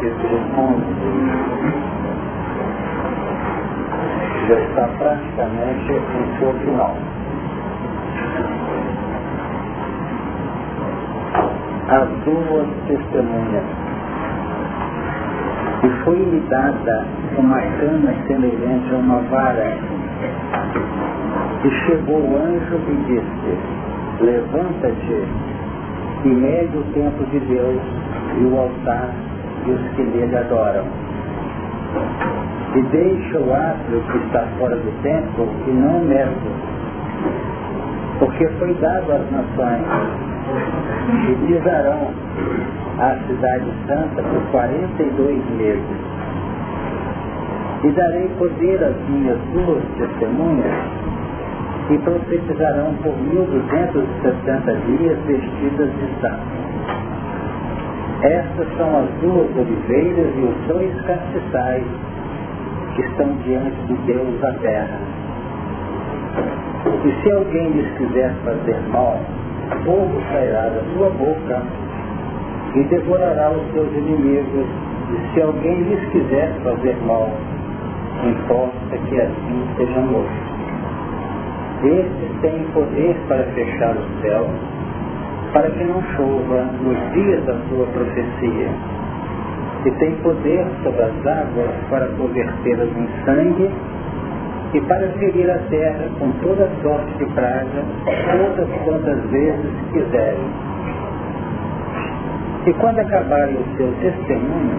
capítulo 11 já está praticamente em seu final. As duas testemunhas. E foi-lhe dada uma cana semelhante a uma vara. E chegou o anjo e disse, levanta-te e mede o templo de Deus e o altar e os que nele adoram. E deixa o átrio que está fora do templo e não mede, porque foi dado às nações, e pisarão a cidade santa por 42 meses. E darei poder às minhas duas testemunhas e profetizarão por 1260 dias vestidas de santo. Estas são as duas oliveiras e os dois castiçais que estão diante de Deus da terra. E se alguém lhes quiser fazer mal, fogo sairá da sua boca e devorará os seus inimigos. E se alguém lhes quiser fazer mal, importa que assim seja morto. Estes têm poder para fechar o céu, para que não chova nos dias da sua profecia. E tem poder sobre as águas para convertê-las em sangue e para ferir a terra com toda sorte de praga, todas quantas vezes quiserem. E quando acabarem o seu testemunho,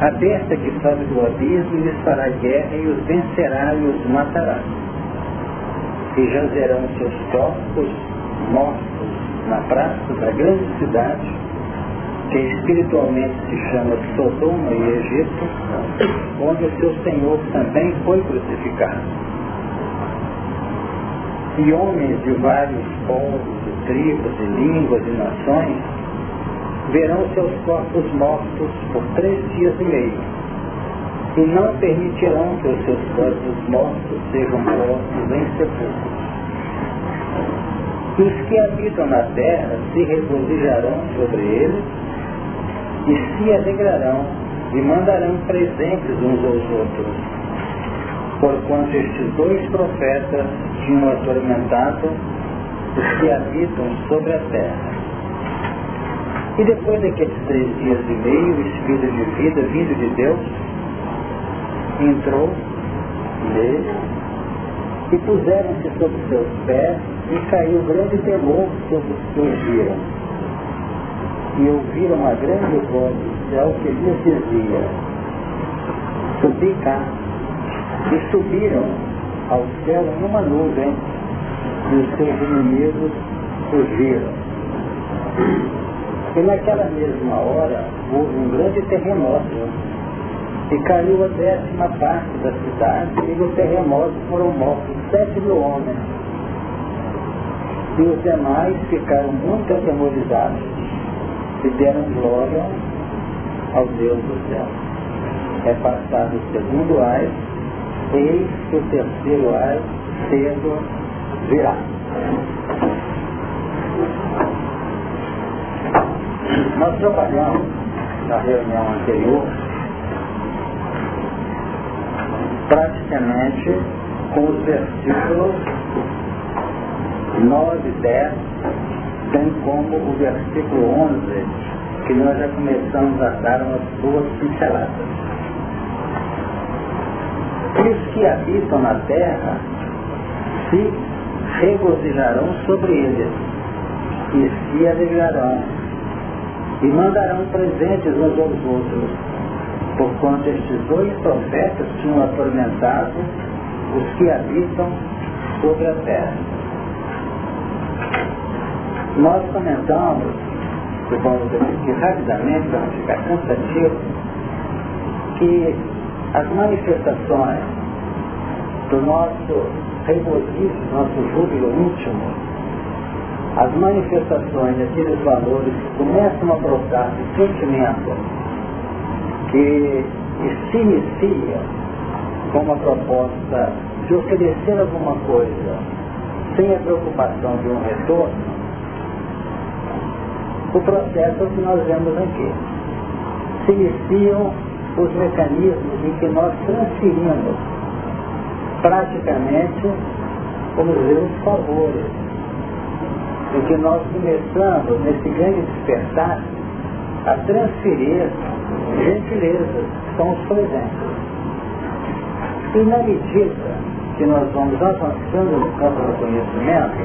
a besta que sobe do abismo lhes fará guerra e os vencerá e os matará e jazerão seus corpos mortos na praça da grande cidade, que espiritualmente se chama Sodoma e Egito, onde o seu Senhor também foi crucificado. E homens de vários povos, e tribos, e línguas e nações verão seus corpos mortos por três dias e meio e não permitirão que os seus corpos mortos sejam postos em sepulcros. E os que habitam na terra se regozijarão sobre eles e se alegrarão e mandarão presentes uns aos outros, porquanto estes dois profetas tinham atormentado os que habitam sobre a terra. E depois daqueles três dias e meio, o Espírito de vida vindo de Deus entrou nele e puseram-se sobre seus pés e caiu grande temor sobre os que ouviram. E ouviram uma grande voz do céu que lhes dizia, subi cá. E subiram ao céu numa nuvem e os seus inimigos fugiram. E naquela mesma hora houve um grande terremoto e caiu a décima parte da cidade, e no terremoto foram mortos sete mil homens. E os demais ficaram muito atemorizados e deram glória ao Deus do céu. É passado o segundo ar, eis que o terceiro ar cedo virá. Nós trabalhamos na reunião anterior praticamente com os versículos 9 e 10, bem como o versículo 11, que nós já começamos a dar umas duas pinceladas. E os que habitam na terra se regozijarão sobre eles e se alegrarão e mandarão presentes uns aos outros porquanto estes dois profetas tinham atormentado os que habitam sobre a terra. Nós comentamos, que vamos repetir rapidamente para não ficar cansativo, que as manifestações do nosso regozijo, nosso júbilo íntimo, as manifestações daqueles valores que começam a brotar de sentimento que, se inicia com uma proposta de oferecer alguma coisa sem a preocupação de um retorno, o processo que nós vemos aqui. se iniciam os mecanismos em que nós transferimos praticamente, como dizer, os favores, em que nós começamos, nesse grande despertar, a transferir gentilezas, são os presentes. E na medida que nós vamos avançando no campo do conhecimento,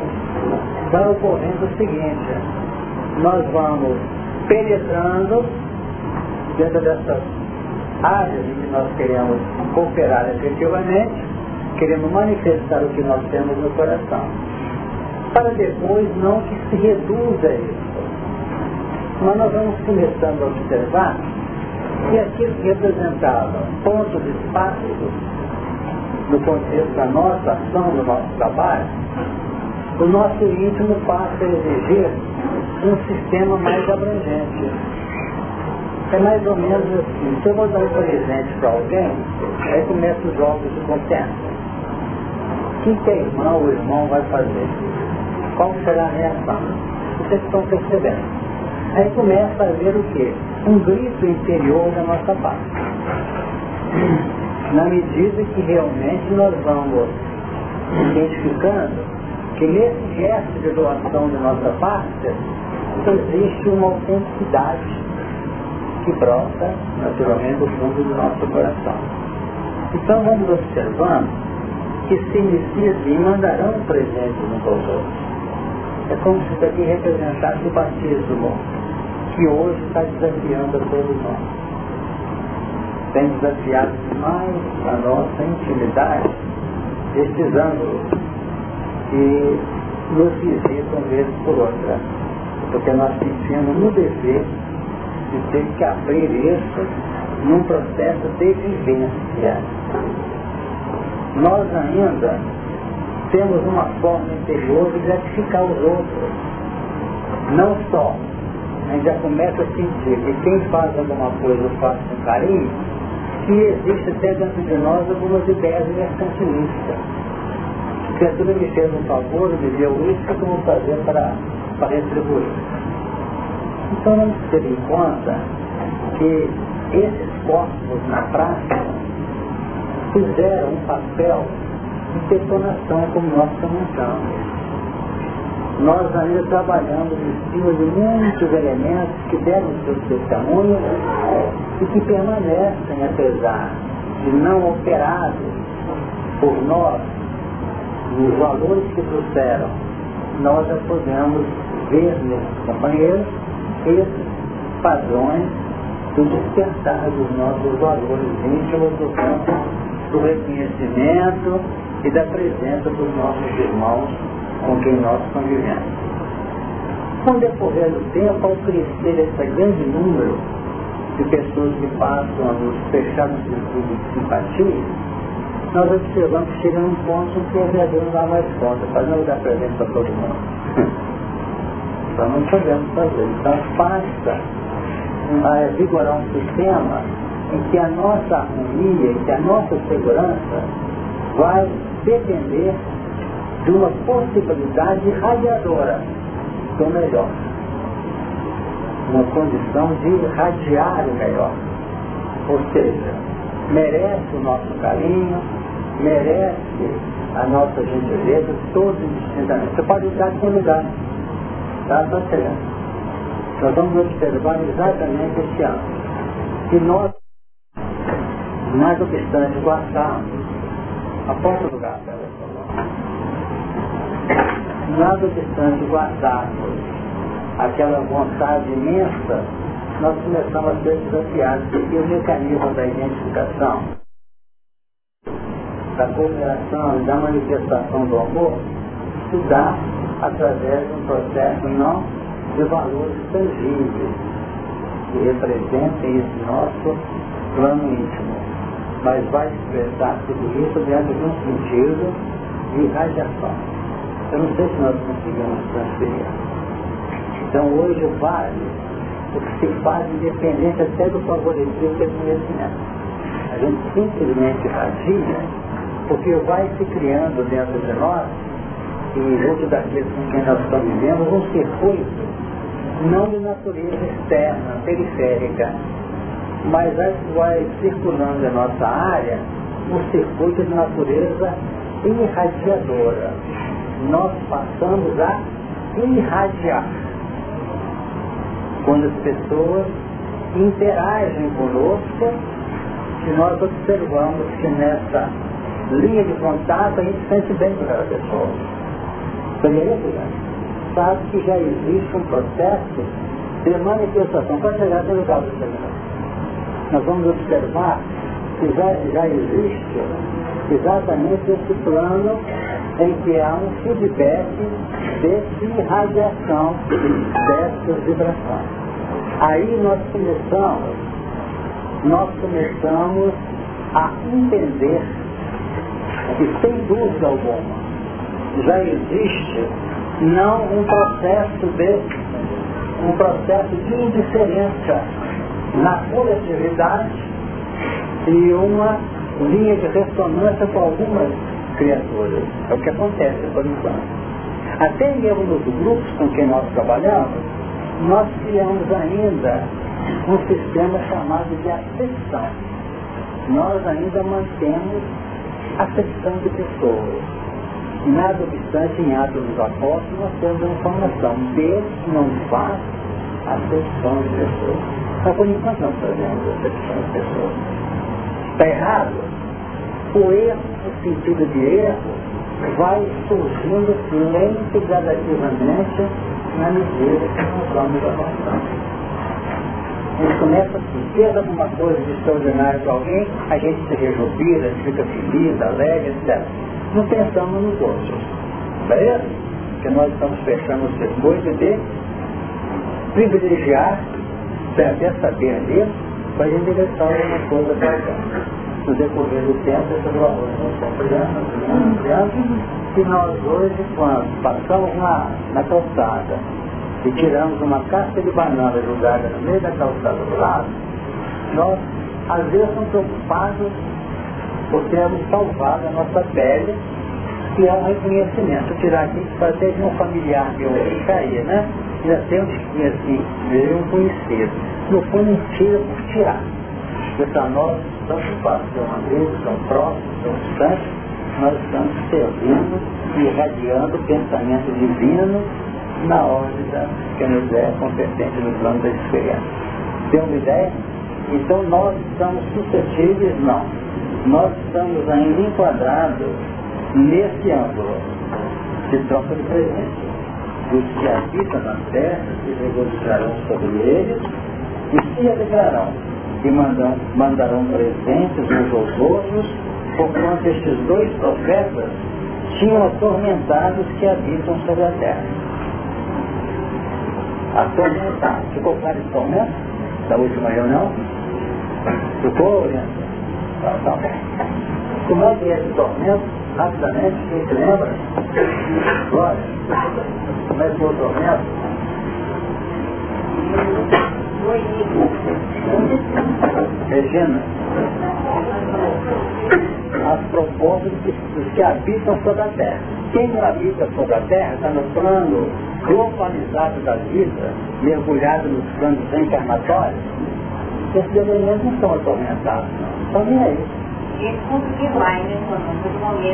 vai ocorrendo o seguinte, nós vamos penetrando dentro dessas áreas em que nós queremos cooperar efetivamente, queremos manifestar o que nós temos no coração, para depois não que se reduza isso. Mas nós vamos começando a observar que aquilo que representava pontos espaços no contexto da nossa ação, do nosso trabalho, o nosso íntimo passa a exigir um sistema mais abrangente. É mais ou menos assim, se eu vou dar um presente para alguém, aí começa os jogos de confiança. O que, que a irmã ou o irmão vai fazer? Qual será a reação? Vocês estão percebendo. Aí começa a haver o quê? Um grito interior da nossa parte. Na medida que realmente nós vamos identificando que nesse gesto de doação de nossa parte existe uma autenticidade que brota naturalmente do fundo do nosso coração. Então vamos observando que se inicia assim, mandarão um presente aos outros. É como se aqui representasse o batismo, que hoje está desafiando a todos nós. Tem desafiado mais a nossa intimidade estes ângulos que nos visitam vez por outra. Porque nós sentimos no dever de ter que abrir isso num processo de vivência. Nós ainda temos uma forma interior de gratificar os outros. Não só, a gente já começa a sentir que quem faz alguma coisa faz com carinho, que existe até dentro de nós algumas ideias mercantilistas. A turma me fez um favor, me deu isso, que eu vou fazer para, para retribuir? Então vamos ter em conta que esses corpos na prática fizeram um papel de detonação como nós comentamos. Nós ainda trabalhamos em cima de muitos elementos que deram seus testemunhos e que permanecem, apesar de não operados por nós, os valores que trouxeram, nós já podemos ver nesses companheiros esses padrões do despertar dos nossos valores íntimos do campo do reconhecimento e da presença dos nossos irmãos com quem nós convivemos. Com o decorrer do tempo, ao crescer esse grande número de pessoas que passam a nos fechar no de simpatia, nós observamos que chega num ponto que o vereador não dá mais conta, para não dar presente para todo mundo. então não podemos fazer. Então basta uh, vigorar um sistema em que a nossa harmonia, em que a nossa segurança vai depender de uma possibilidade radiadora do melhor. Uma condição de irradiar o melhor. Ou seja, merece o nosso carinho, merece a nossa gentileza, todos indistintamente. Você pode usar em lugar. Tá? Tá Nós vamos observar exatamente este ano. Que nós, mais obstante, guardarmos a porta do gato, nada obstante guardarmos aquela vontade imensa, nós começamos a ser desafiados, porque o mecanismo da identificação, da cooperação e da manifestação do amor, se dá através de um processo não de valores tangíveis, que representem esse nosso plano íntimo. Mas vai expressar tudo isso dentro de um sentido de radiação. Eu não sei se nós conseguimos transferir. Então hoje vale o que se faz independente até do favoritismo do conhecimento. A gente simplesmente radia porque vai se criando dentro de nós e junto daqueles com quem nós convivemos um circuito não de natureza externa, periférica, mas vai circulando em nossa área um circuito de natureza irradiadora. Nós passamos a irradiar. Quando as pessoas interagem conosco, e nós observamos que nessa linha de contato a gente sente bem com aquela pessoa. Poderia Sabe que já existe um processo de manifestação para chegar até o lugar do. Nós vamos observar que já, já existe exatamente esse plano em que há um feedback de irradiação dessas vibrações. Aí nós começamos, nós começamos a entender que sem dúvida alguma já existe não um processo de um processo de indiferença na coletividade e uma linha de ressonância com algumas criaturas. É o que acontece por enquanto. Até mesmo nos grupos com quem nós trabalhamos, nós criamos ainda um sistema chamado de acepção. Nós ainda mantemos acepção de pessoas. Nada obstante, em Atos dos Apóstolos, nós temos a informação. Deus não faz acepção de pessoas. Mas por enquanto não fazemos acepção de pessoas. Está errado? O erro, sentido de erro, vai surgindo lento e gradativamente na medida que nós vamos avançando. A gente começa assim, fez alguma coisa de extraordinário para alguém, a gente se rejubila, fica feliz, alegre, etc. Não pensamos nos outros. Beleza? Porque nós estamos fechando o circuito de privilegiar, até saber disso, para a gente direção alguma coisa para cá. No decorrer do tempo, esses valores vão ampliando, e nós hoje, quando passamos na, na calçada e tiramos uma casca de banana jogada no meio da calçada do lado, nós às vezes estamos preocupados por termos salvado a nossa pele, que é um reconhecimento. Tirar aqui, fazer de um familiar meu que caía, né? Já tem um tiquinho assim, meio um conhecido. No fundo, por tirar. Nossa preocupação, às vezes, são próximos, são distantes, nós estamos servindo e irradiando o pensamento divino na órbita que nos é competente no plano da experiência. Tem uma ideia? Então nós estamos suscetíveis? Não. Nós estamos ainda enquadrados nesse ângulo de troca de presente. Os que habitam na terra se regocijarão sobre eles e se alegrarão e mandam, mandarão presentes uns aos outros, porquanto estes dois profetas tinham atormentado os que habitam sobre a terra. Atormentado. Ficou claro esse tormento da última reunião? Ficou orientado? Tá, tá. Como é que é esse tormento? Rapidamente, quem se lembra? Glória. Como é que é o tormento? Regina, as propostas dos que habitam sobre a terra. Quem não habita sobre a terra está no plano globalizado da vida, mergulhado nos planos encarnatórios, esses elementos não estão atormentados, não. Nem aí.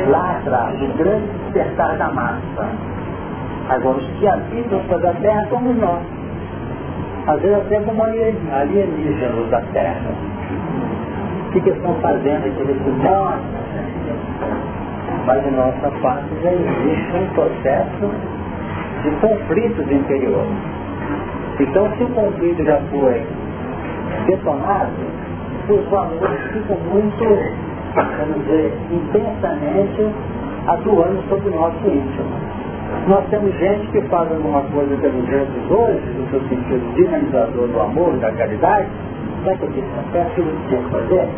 Lá atrás, o grande despertar da massa. Agora, os que habitam sobre a terra somos nós às vezes até como alienígenas da Terra. O que, que estão fazendo aqui nesse? Mas em nossa parte já existe um processo de conflitos interiores. Então se o conflito já foi detonado, os valores ficam muito, vamos dizer, intensamente atuando sobre o nosso íntimo. Nós temos gente que faz alguma coisa pelos outros hoje, no seu sentido dinamizador do amor, da caridade, sabe o que é aquilo que tinha que fazer?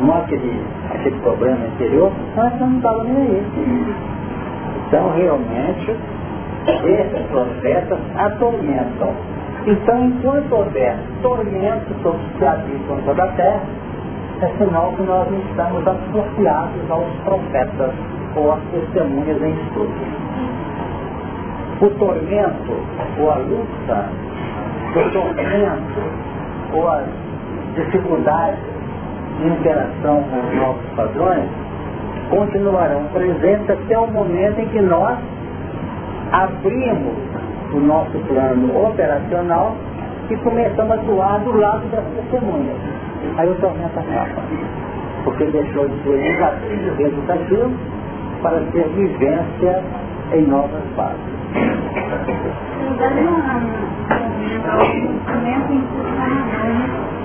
Não aquele, aquele problema interior, mas não estava nem aí. Então, realmente, esses profetas atormentam. Então, enquanto houver tormento sobre os que habitam toda a terra, é sinal que nós não estamos associados aos profetas ou às testemunhas em estudo o tormento ou a luta, o tormento ou as dificuldades de interação com os novos padrões continuarão presentes até o momento em que nós abrimos o nosso plano operacional e começamos a atuar do lado das testemunhas. Aí o tormento acaba. Porque deixou de ser desafio resultativo para ser vivência em novas bases.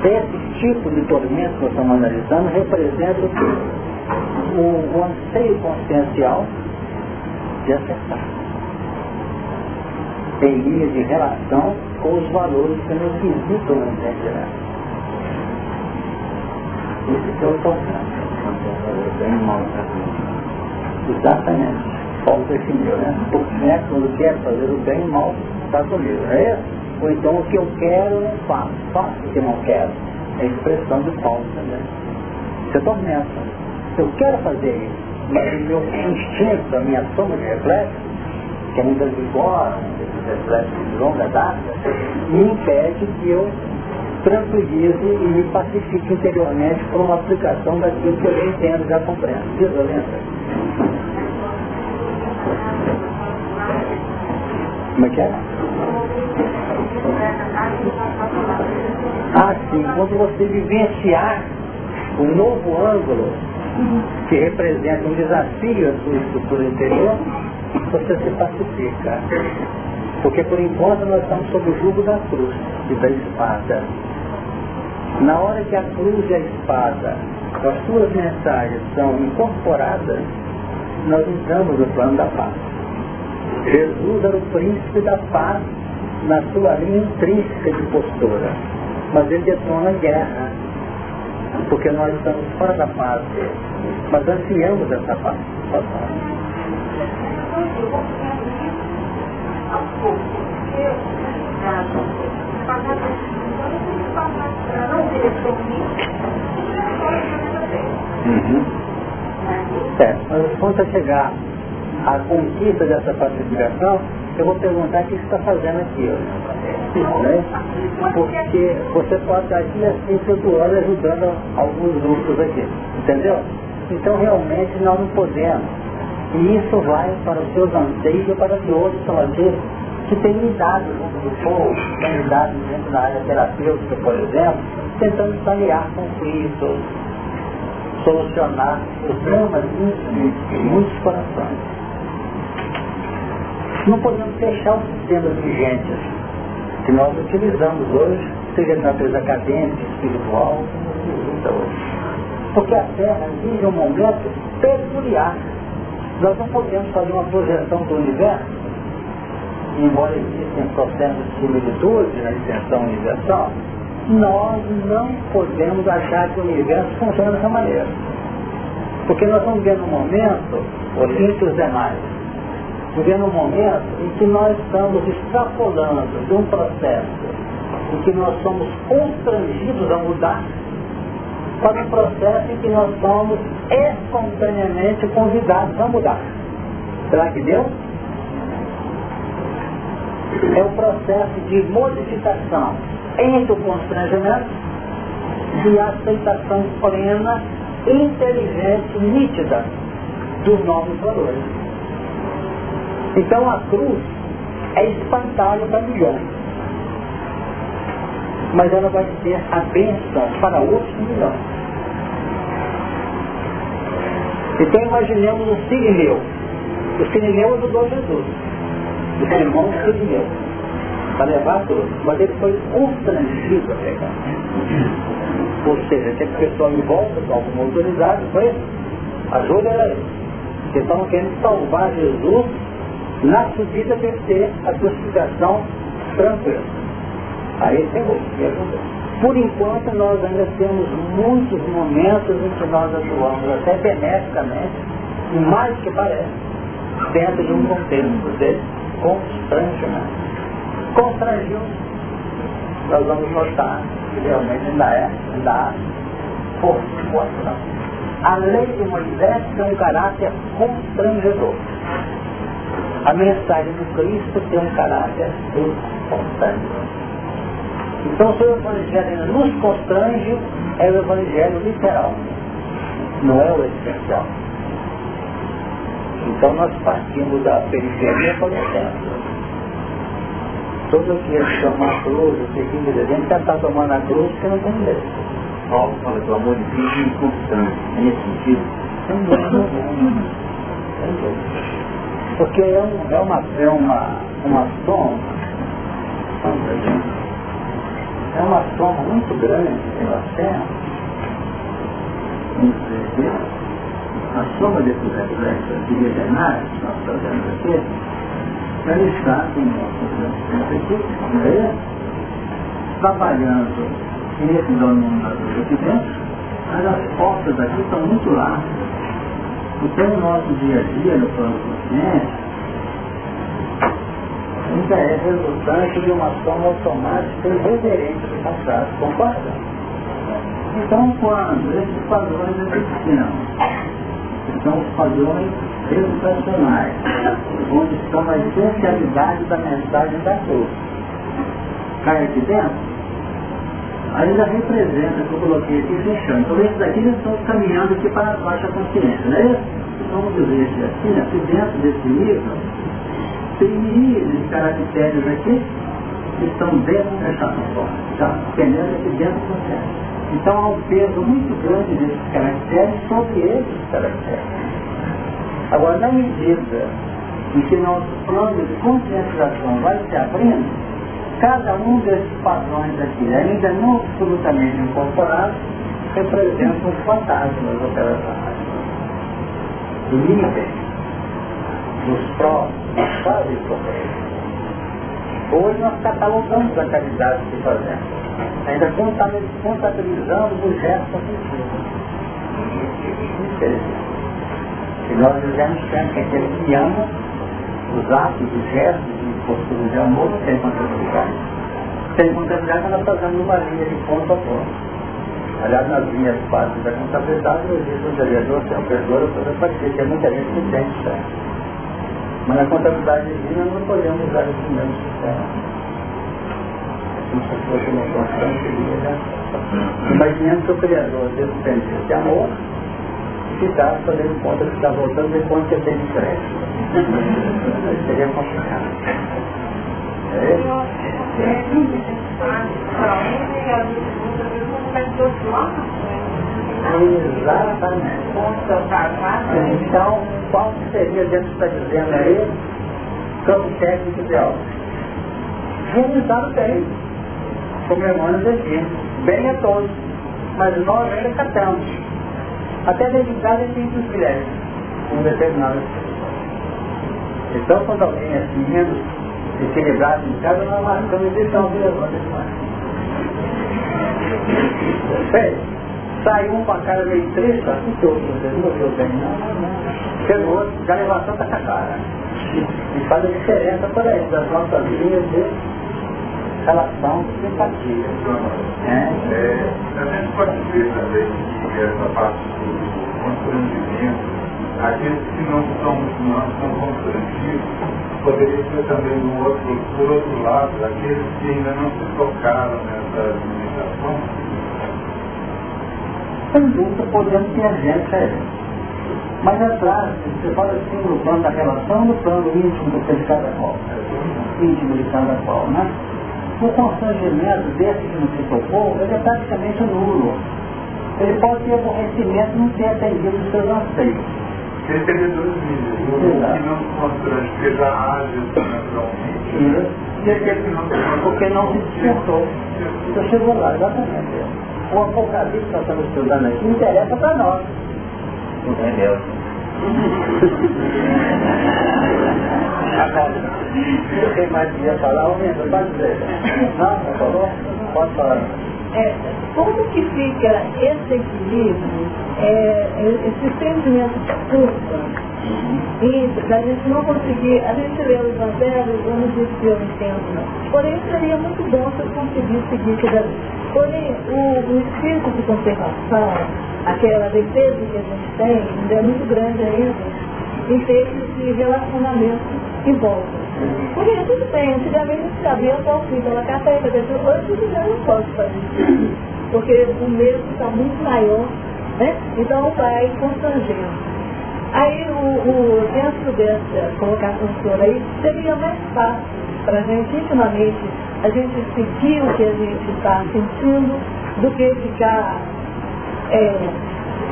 Esse tipo de tormento que nós estamos analisando representa o, o anseio consciencial de acertar em linha de relação com os valores que nos visitam na identidade. Isso que é o tormento. Exatamente. Paulo definiu, né? Porque né, quando quer fazer o bem, o mal está comigo, não é isso? Ou então o que eu quero eu faço, faço o que não quero. É a expressão de Paulo também. Isso é tormento. Eu quero fazer isso, mas o meu instinto, a minha soma de reflexos, que ainda vigoram, esses reflexos de longa data, me impede que eu tranquilize e me pacifique interiormente por uma aplicação daquilo que eu entendo, já compreendo. Violenta. Como é que é? Ah, sim. Quando você vivenciar um novo ângulo que representa um desafio à sua estrutura interior, você se pacifica. Porque por enquanto nós estamos sob o jugo da cruz e da espada. Na hora que a cruz e a espada, as suas mensagens são incorporadas, nós entramos no plano da paz. Jesus era o príncipe da paz na sua linha intrínseca de postura. Mas ele detona a guerra, porque nós estamos fora da paz, mas ansiamos essa paz. Uhum. É, mas quando você chegar a conquista dessa pacificação, eu vou perguntar o que você está fazendo aqui hoje. Né? Porque você pode estar aqui assim flutuando ajudando alguns grupos aqui. Entendeu? Então realmente nós não podemos. E isso vai para os seus anseios e para que outros aqui que têm lidado junto do povo, têm lidado dentro da área terapêutica, por exemplo, tentando sanear conflitos, solucionar os dramas de muitos corações. Não podemos fechar os sistemas vigentes que nós utilizamos hoje, seja de natureza acadêmica, espiritual. Porque a Terra vive um momento peculiar. Nós não podemos fazer uma projeção do universo, embora existem processos de similitude na extensão universal, nós não podemos achar que o universo funciona dessa maneira. Porque nós estamos vendo um momento, entre os demais, vivendo um momento em que nós estamos extrapolando de um processo em que nós somos constrangidos a mudar para um processo em que nós somos espontaneamente convidados a mudar. Será que deu? É um processo de modificação entre o constrangimento e a aceitação plena, inteligente, nítida dos novos valores. Então a cruz é espantalho para milhões. Mas ela vai ser a bênção para outros milhões. Então imaginemos o Sirineu. O Sirineu ajudou Jesus. O irmão Sirineu. Para levar tudo. Mas ele foi constrangido a pegar. Ou seja, que pessoal em volta, algum autorizado, foi ajuda ele. Porque estavam querendo salvar Jesus na subida tem que ter a crucificação tranquila. Aí tem o Por enquanto nós ainda temos muitos momentos em que nós atuamos até beneficamente, e mais que parece, dentro de um contexto de constrangimento. Constrangiu, nós vamos notar que realmente ainda é, ainda há força. A lei de Moisés tem um caráter constrangedor. A mensagem do Cristo tem um caráter espontâneo. Então se o evangelho nos constrange, é o evangelho literal, não é o essencial. Então nós partimos da periferia para o centro. Todo dia chama a cruz, o seguinte, a gente já está tomando a cruz porque não tem jeito. Paulo fala que o amor de Cristo é inconstante, nesse sentido. Porque é, um, é, uma, é uma, uma soma, é uma soma muito grande que nós temos, a soma desses reflexos de milenares que nós fazemos aqui, ela está com né? trabalhando nesse denominador aqui dentro, mas as portas aqui estão muito largas. Então, o nosso dia a dia no plano consciente ainda é resultante de uma soma automática reverente do passado, concorda? Então, quando esses padrões existiam, são os padrões educacionais, onde estão a essencialidade da mensagem da cruz, cai aqui dentro, ainda representa, que eu coloquei aqui fechando. Então esses daqui já estão caminhando aqui para a baixa consciência, não é isso? Vamos dizer assim, aqui dentro desse livro, tem milhares de caracteres aqui que estão dentro dessa forma, já pendendo aqui dentro do consciência. Então há um peso muito grande desses caracteres sobre esses caracteres. Agora, na medida em que nosso plano de conscientização vai se abrindo, Cada um desses padrões aqui, ainda não absolutamente incorporados, representa os fantasmas operacionais. Limite, dos prós, dos quase Hoje nós catalogamos a caridade que fazemos, ainda contabilizando os gestos afetivos. E nós dizemos que aquele que ama, os atos, os gestos, postura de amor não tem contabilidade. Tem contabilidade quando nós fazemos uma linha de ponto a ponto. Aliás, nas linhas básicas da contabilidade, existe um vereador, tem um perdedor, toda partida, que é muita gente que tem isso. Mas na contabilidade divina não podemos usar esse mesmo sistema. Como se fosse uma constante linha. Imaginando que o Criador depende de amor, que está fazendo conta que está voltando de quanto que tem de crédito. Seria complicado. É? Exatamente. Então, qual seria, dentro está dizendo aí, campo técnico ideal? Realizado bem, como irmãos aqui, bem a todos, mas nós ainda catamos. Até dentro de casa tem os mulheres, um determinado então, quando alguém é assim, menos equilibrado em casa, nós marcamos e deixamos de levar Sei, saiu um com a cara meio triste, assim que outro, não viu bem, não, não, não. Chegou outro, já levantou com a cara. E faz a diferença por aí, das nossas linhas de relação de simpatia. É, é, a gente pode ver também que essa parte do constrangimento aqueles que não são muçulmanos são constrangidos, poderia ser também do outro, por outro lado, aqueles que ainda não se tocaram nessa limitação. Sem dúvida, podemos ter gente aí. Mas atrás, você fala assim no plano da relação, no plano íntimo de cada qual. Íntimo de cada qual, né? O constrangimento desse que não se tocou, ele é praticamente nulo. Ele pode ter aborrecimento não ter atendido os seus anseios recebedores livres, o que não se constrange, porque já naturalmente. E aquele que não se Porque não se despertou. Você chegou lá, exatamente. O apocalipse que nós estamos estudando aqui interessa para nós. Entendeu? Você tem mais que falar, ou menos, pode dizer. Não, não falou? Pode falar. É, como que fica esse equilíbrio, é, esse sentimento de culpa, e da gente não conseguir, a gente lê o Evangelho, eu não disse que eu entendo não. Porém, seria muito bom se eu conseguisse seguir Porém, o, o espírito de conservação, aquela defesa que a gente tem, ainda é muito grande ainda, em termos de relacionamento em volta. Porque tudo bem, antigamente gente sabia qual fim pela carteira, hoje já não posso fazer Porque o medo está muito maior, né? Então vai constrangendo. Aí, o, o, dentro dessa colocação senhora aí, seria mais fácil para a gente, intimamente, a gente sentir o que a gente está sentindo, do que ficar é,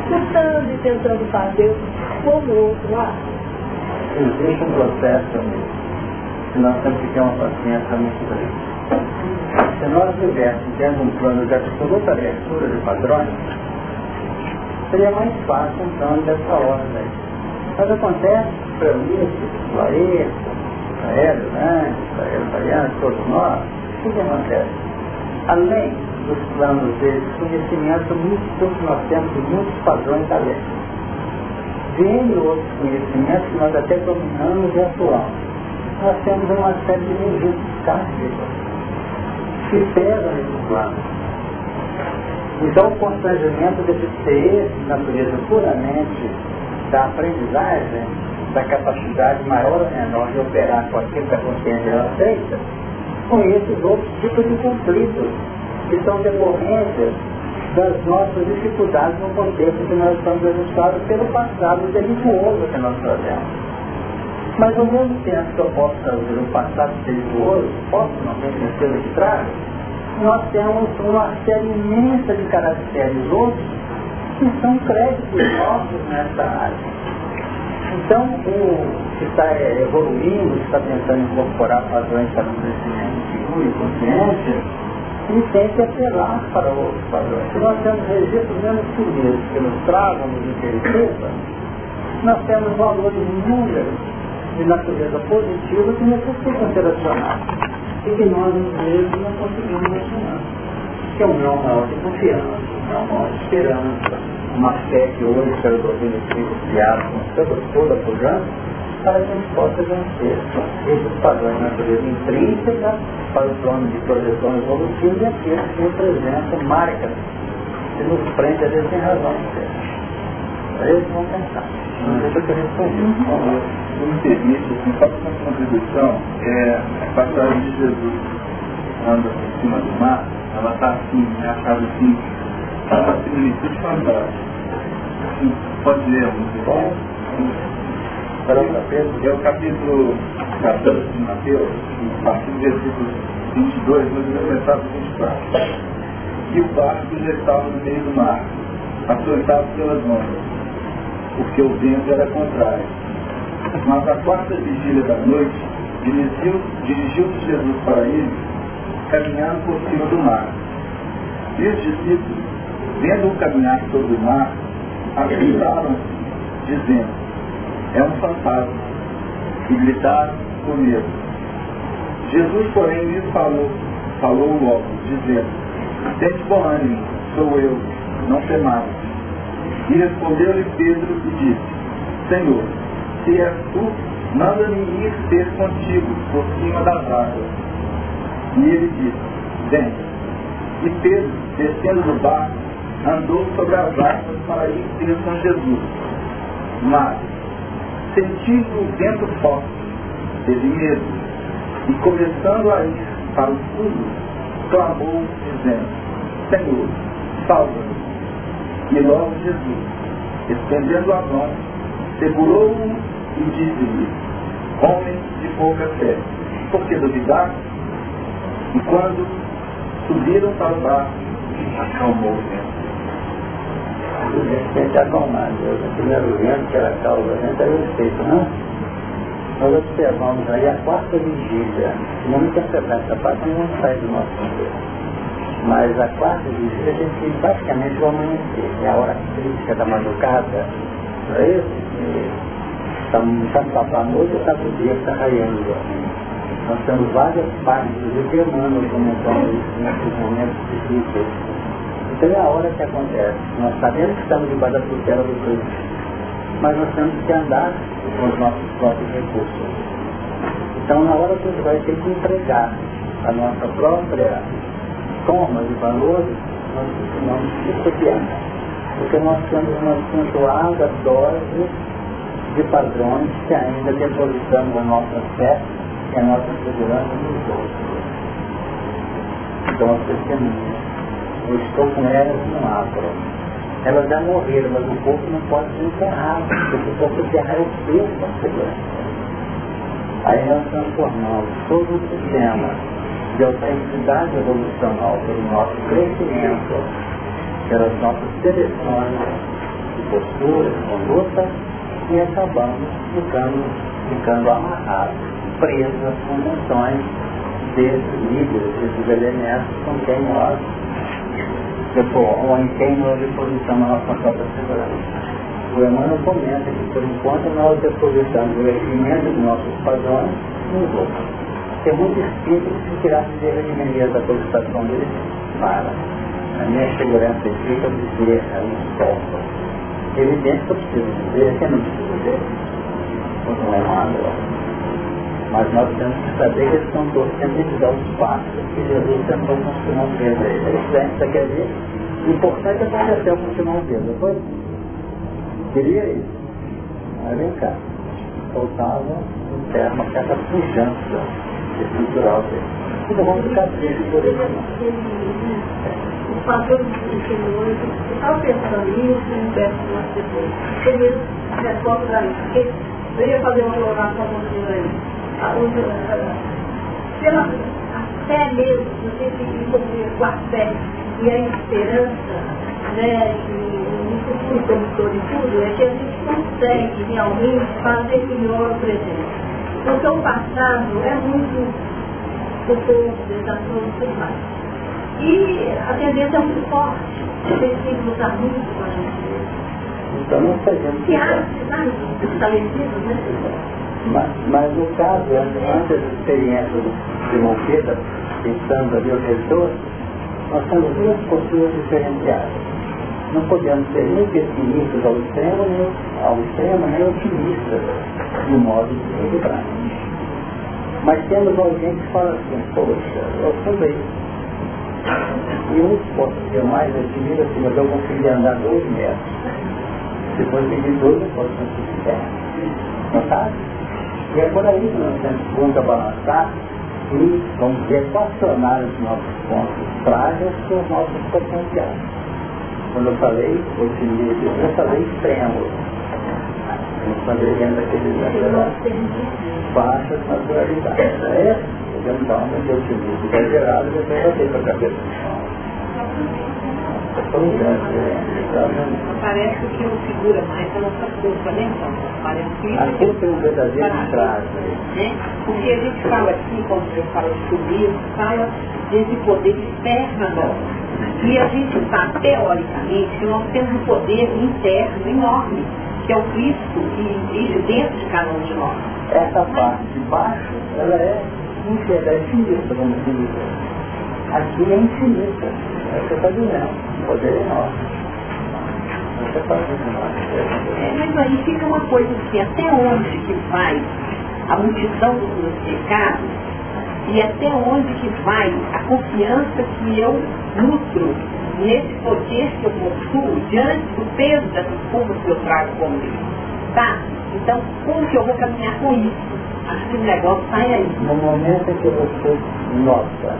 escutando e tentando fazer como o outro lá. Existe um processo que nós temos que ter uma paciência muito grande. Se nós tivéssemos tendo um plano de absoluta abertura de padrões, seria mais fácil então dessa ordem. Mas acontece para mim, para ele, para ele, né? para ele, para todos nós, o que acontece? Além dos planos deles, conhecimento muito que nós temos de muitos padrões lei. Vendo outros conhecimentos que nós até dominamos e atuamos. Nós temos uma série de medidas kármicas que pesam nesse plano. Então o constrangimento deve ser natureza puramente da aprendizagem, da capacidade maior ou menor de operar com aquilo que a consciência aceita, com esses outros tipos de conflitos, que são decorrências das nossas dificuldades no contexto que nós estamos ajustados pelo passado delituoso que nós trazemos. Mas ao mesmo tempo que eu posso trazer um passado delituoso, posso não reconhecer o que trago, nós temos uma série imensa de caracteres outros que são créditos nossos nessa área. Então, o que está evoluindo, que está tentando incorporar padrões para um crescimento seguro e consciência, ele tem que apelar para outros padrões. Se nós temos registros menos primeiros que nos tragam nos interessa, nós temos valores números de natureza positiva que necessitam ser acionados e que nós mesmos não conseguimos acionar. Que é o meu maior de confiança é uma esperança, uma fé que hoje pelo domínio criado com toda a pujança, para que gente possa vencer esses padrões de natureza intrínseca para o plano de projeção evolutiva e aqueles que representam marcas que nos prende a vezes sem razão de ser. Eles vão pensar. Deixa eu responder. Se me permite, assim, só para uma contribuição, é a passagem de Jesus anda por cima do mar, ela está assim, né, achada assim, uma similitude fantástica. Pode ler muito bom. É o capítulo 14 de Mateus, a partir do versículo 22, mas eu começar do 24. E o barco já estava no meio do mar, açoitado pelas ondas, porque o vento era contrário. Mas a quarta vigília da noite, dirigiu-se dirigiu Jesus para ele, caminhando por cima do mar. E os discípulos vendo-o caminhar sobre o mar, assustaram dizendo, é um fantasma, e gritaram com medo. Jesus, porém, lhes falou, falou logo, dizendo, Tente bom ânimo, sou eu, não temais. E respondeu-lhe Pedro e disse, Senhor, se és tu, manda-me ir ter contigo por cima das águas. E ele disse, vem. E Pedro, descendo do barco, andou sobre as águas para ir ter com Jesus. Mas, sentindo o vento forte, teve medo, e começando a ir para o fundo, clamou, dizendo, Senhor, salva-me. E logo Jesus, estendendo a mão, segurou-o e disse-lhe, homem de pouca fé, por que duvidar? E quando subiram para o barco, acalmou o vento tem que acalmar. O primeiro vento, que era a causa da gente, era respeito, não? Nós observamos aí a quarta vigília. Vamos interpretar essa parte, não sair do nosso contexto. Mas a quarta vigília a gente tem praticamente o amanhecer. É a hora crítica da madrugada. Não é isso? Estamos para a noite e está o dia que está raiando. Nós temos várias partes, inclusive Emmanuel comentando nesses momentos difíceis então é a hora que acontece. Nós sabemos que estamos debaixo da tutela do Cristo, mas nós temos que andar com os nossos próprios recursos. Então na hora que a gente vai ter que entregar a nossa própria forma de valores, nós continuamos discutindo. Porque nós temos uma acentuada dose de padrões que ainda depositamos a nossa fé é a nossa segurança dos outros. Então as testemunhas. Eu estou com elas no abro. Elas já morreram, mas o corpo não pode ser enterrado, porque se você enterrar eu perco a segurança. Aí nós transformamos todo o sistema de autenticidade evolucional pelo nosso crescimento, pelas nossas seleções de posturas, conduta, e acabamos ficando, ficando amarrados, presos às convenções desses líderes, desses elementos com quem nós ou em quem nós depositamos a nossa própria segurança. O Emmanuel comenta que, por enquanto, nós depositamos o regimento dos nossos padrões nos outros. É muito espírito que tirar de regimento da depositação deles para a minha segurança fica dizer a pouco. Evidente que eu preciso dizer que eu não preciso dizer. Não é nada. Mas nós temos que saber que eles estão torcendo de dar os passos que Jesus tentou com Simão Pedro. Isso quer dizer, o importante é aconteceu com Simão Pedro, foi? Queria isso. Mas vem cá. Faltava um termo, uma certa pujança estrutural dele. Tudo vamos ficar triste por ele. Os fatores do Senhor, eu estava pensando nisso e peço uma pessoa. Ele responde para isso. Porque eu ia fazer uma oração com o Senhor aí. Pela a fé mesmo, você tem que com a fé e a esperança, né? o promotor de tudo é que a gente consegue realmente fazer melhor o presente. Porque o passado é muito e tudo mais. E a tendência é muito forte. A gente tem que lutar muito com a gente. Então não fazemos. Se há né? Mas, mas no caso, antes da experiência de Monqueta, pensando ali o reitor, nós temos duas posturas diferenciadas não podemos ser nem pessimistas ao extremo, nem ao extremo, nem otimistas de modo de equilibrar. Mas temos alguém que fala assim, poxa, eu também. E eu posso ser mais otimista assim, mas eu consegui andar dois metros. Depois de dois, eu posso conseguir dez. Não sabe? E é por aí que nós temos que contrabalançar e, vamos equacionar os nossos pontos frágeis com os nossos potenciais. Quando eu falei otimismo, eu falei extremo. Quando ele entra aquele baixas naturalidades. É, uma de otimismo exagerado e depois bater para a cabeça. Parece que o segura mais a nossa culpa, né, então? Parece que a culpa é um verdadeiro traje. Né? Porque a gente fala aqui, quando eu falo de subir, fala desse poder externo nosso. E a gente sabe, teoricamente, que nós temos um poder interno enorme, que é o Cristo que existe dentro de cada um de nós. Essa parte de baixo, ela é infinita, é vamos dizer. Aqui é infinita. É o que está dizendo. O poder é nosso. É, mas aí fica uma coisa assim, até onde que vai a multidão dos meus pecados e até onde que vai a confiança que eu nutro nesse poder que eu possuo diante do peso dessas culpas que eu trago comigo. Tá? Então, como que eu vou caminhar com isso? Acho que o negócio sai aí. No momento em que você nota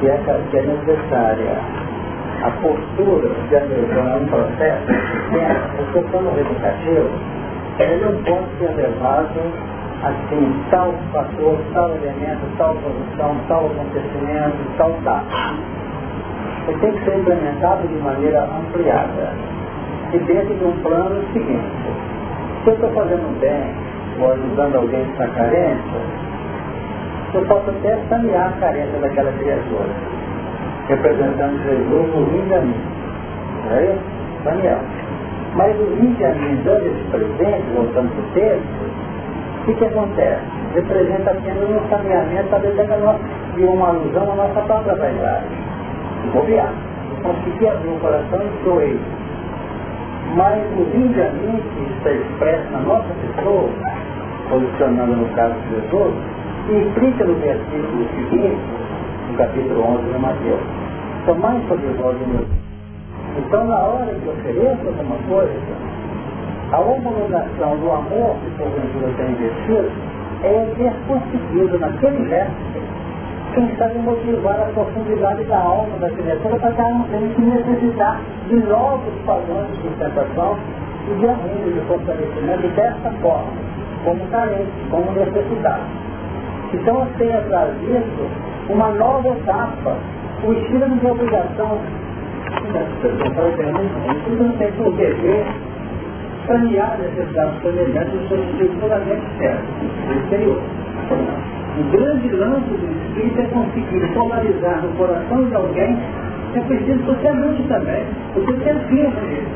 que é, que é necessária a postura de adesão a um processo, o seu plano educativo, ele não pode ser levado assim, tal fator, tal elemento, tal produção, tal acontecimento, tal data. Ele tem que ser implementado de maneira ampliada. E dentro de um plano seguinte. Se eu estou fazendo bem, ou ajudando alguém que está carente, eu posso até sanear a carência daquela criatura, representando Jesus no rim de mim. Não é isso? Daniel. Mas o rim de mim, dando esse presente, voltando para o texto, o que, que acontece? Representa apenas um talvez de uma alusão à nossa própria vaidade. Bobear. Consegui abrir o coração e doei. Mas lindamente está expresso na nossa pessoa, posicionando no caso de Jesus, implica no versículo seguinte, no capítulo 11 de Mateus. Tomai sobre vós o meu. Então, na hora que ofereço alguma coisa, a homologação do amor que porventura tem investido é ter conseguido naquele verso sabe motivar a profundidade da alma da criatura para que ela não tenha que necessitar de novos padrões de sustentação e de arrumo, de fortalecimento dessa forma, como carência, como necessidade. Então, tem atrás disso uma nova etapa. O não tem obrigação, não tem por dever sanear necessidades semelhantes do seu exterior. O grande lance do Espírito é conseguir polarizar no coração de alguém é preciso socialmente também. Você tem firme nele.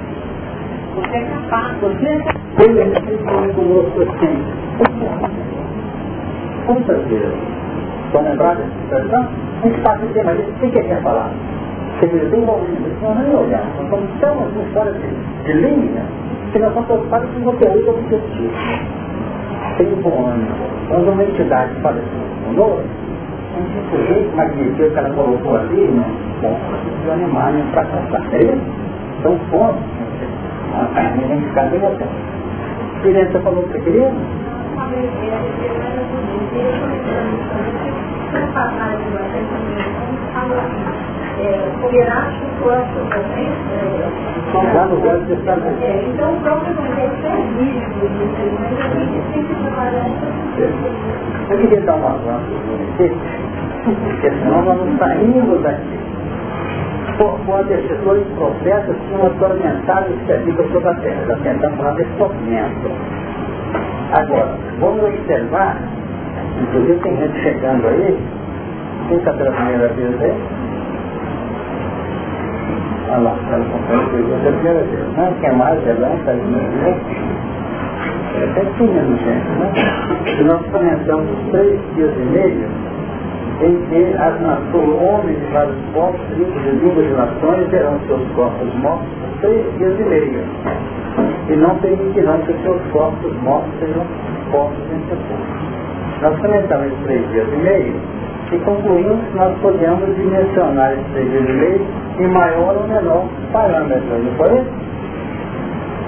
Você é capaz, você é capaz. Ele é sempre conosco assim. Quantas vezes? Estão lembrados dessa expressão? A gente passa o tema ali, o que quer falar? Você me deu uma não nem olhar. Nós estamos tão assim fora de, de linha que nós estamos preocupados com o conteúdo objetivo. Um bom ânimo. Quando uma entidade fala assim conosco, a gente sujeito magnetismo que ela colocou ali, né? Bom, de animar, né? Para. É isso? Então, fome. A gente ficar bem atento. Criança falou que queria? Poderá quanto também. De Então, o próprio Evangelho é vídeo mas a gente tem que trabalhar Eu queria dar uma avanço porque senão nós não saímos daqui. Por quando esses dois profetas tinham atormentado os habitam sobre a terra. Já tentamos falar desse tormento. Agora, vamos observar, inclusive tem gente chegando aí, quem está pela primeira vez aí? Não, quer mais, levanta aí, né? É até tinha, gente, né? E nós comentamos três dias e meio em que as nações, homens de vários povos, tribos de línguas nações, terão seus corpos mortos três dias e meio. E não permitirão que seus corpos mortos sejam postos em sepulcro. Nós comentamos esses três dias e meio e concluímos que nós podemos dimensionar esses três dias e meio em maior ou menor parâmetro, não foi?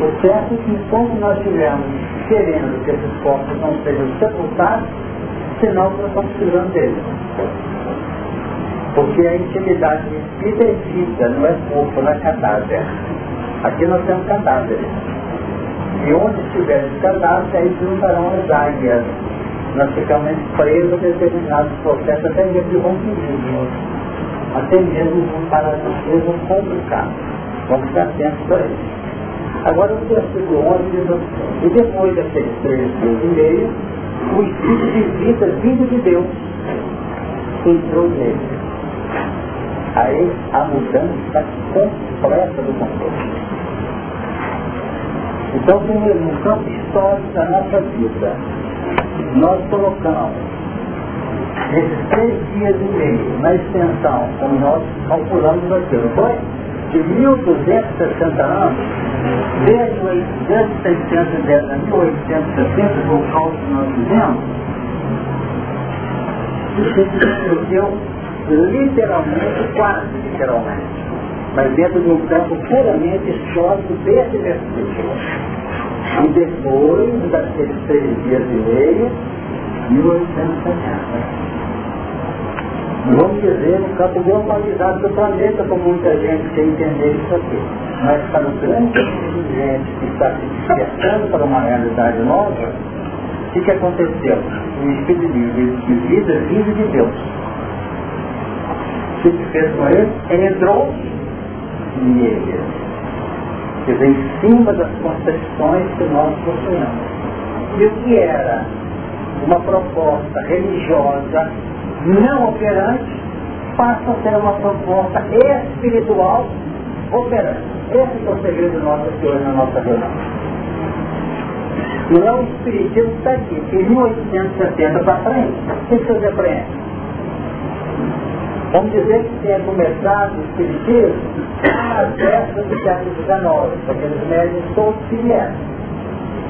O certo é que enquanto nós estivermos querendo que esses corpos não sejam sepultados, senão nós estamos precisando deles. Porque a intimidade espírita é vida, não é corpo, não é cadáver. Aqui nós temos cadáveres. E onde estiver esse cadáver, aí juntarão as águias. Nós ficamos presos a determinados processos, até mesmo de rompimento. Até mesmo um parasitismo complicado. Vamos ficar atentos para isso. Agora o versículo 11 diz assim, e depois daqueles três dias e meio, o Espírito de vida vindo de Deus entrou nele. Aí a mudança completa do contexto. Então, primeiro, no campo histórico da nossa vida, nós colocamos esses três dias e meio na extensão, como nós calculamos aqui, foi? De 1260 anos, desde 1610 a 1860, o cálculo que nós fizemos, se discutiu literalmente, quase literalmente, mas dentro de um campo puramente histórico desse versículo. E depois daqueles três dias e meio, 1870. Vamos dizer, no campo globalizado do planeta, como muita gente quer entender isso aqui. Mas para o grande de gente que está se despertando para uma realidade nova, o que, que aconteceu? O Espírito de vida vindo de Deus. O que fez com ele? Ele entrou nele. Quer em cima das concepções que nós possuímos. E o que era uma proposta religiosa não operante passa a ser uma proposta espiritual operante. Esse é o segredo nosso aqui hoje na nossa reunião. Não é o Espiritismo que está aqui. Em 1870 para frente, o que você aprende? Vamos dizer que tenha começado o Espiritismo às festas do século XIX, aqueles médios todos que vieram.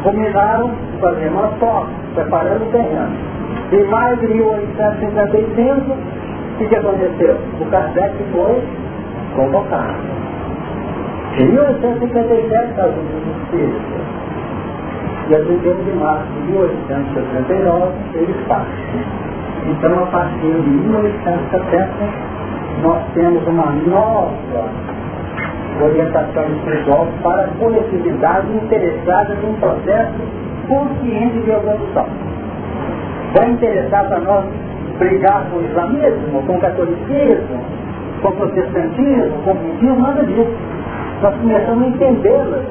Combinaram fazer uma toca, preparando o terreno. Em maio de 1855, o que, que aconteceu? O Kardec foi convocado. Em 1857, as Espíritas E a 31 de março de 1879 ele parte. Então, a partir de 1870, nós temos uma nova orientação espiritual para a coletividade interessada num processo consciente de evolução. Vai interessar para nós brigar com o islamismo, com o catolicismo, com o protestantismo, com o budismo, nada disso. Nós começamos a entendê-las,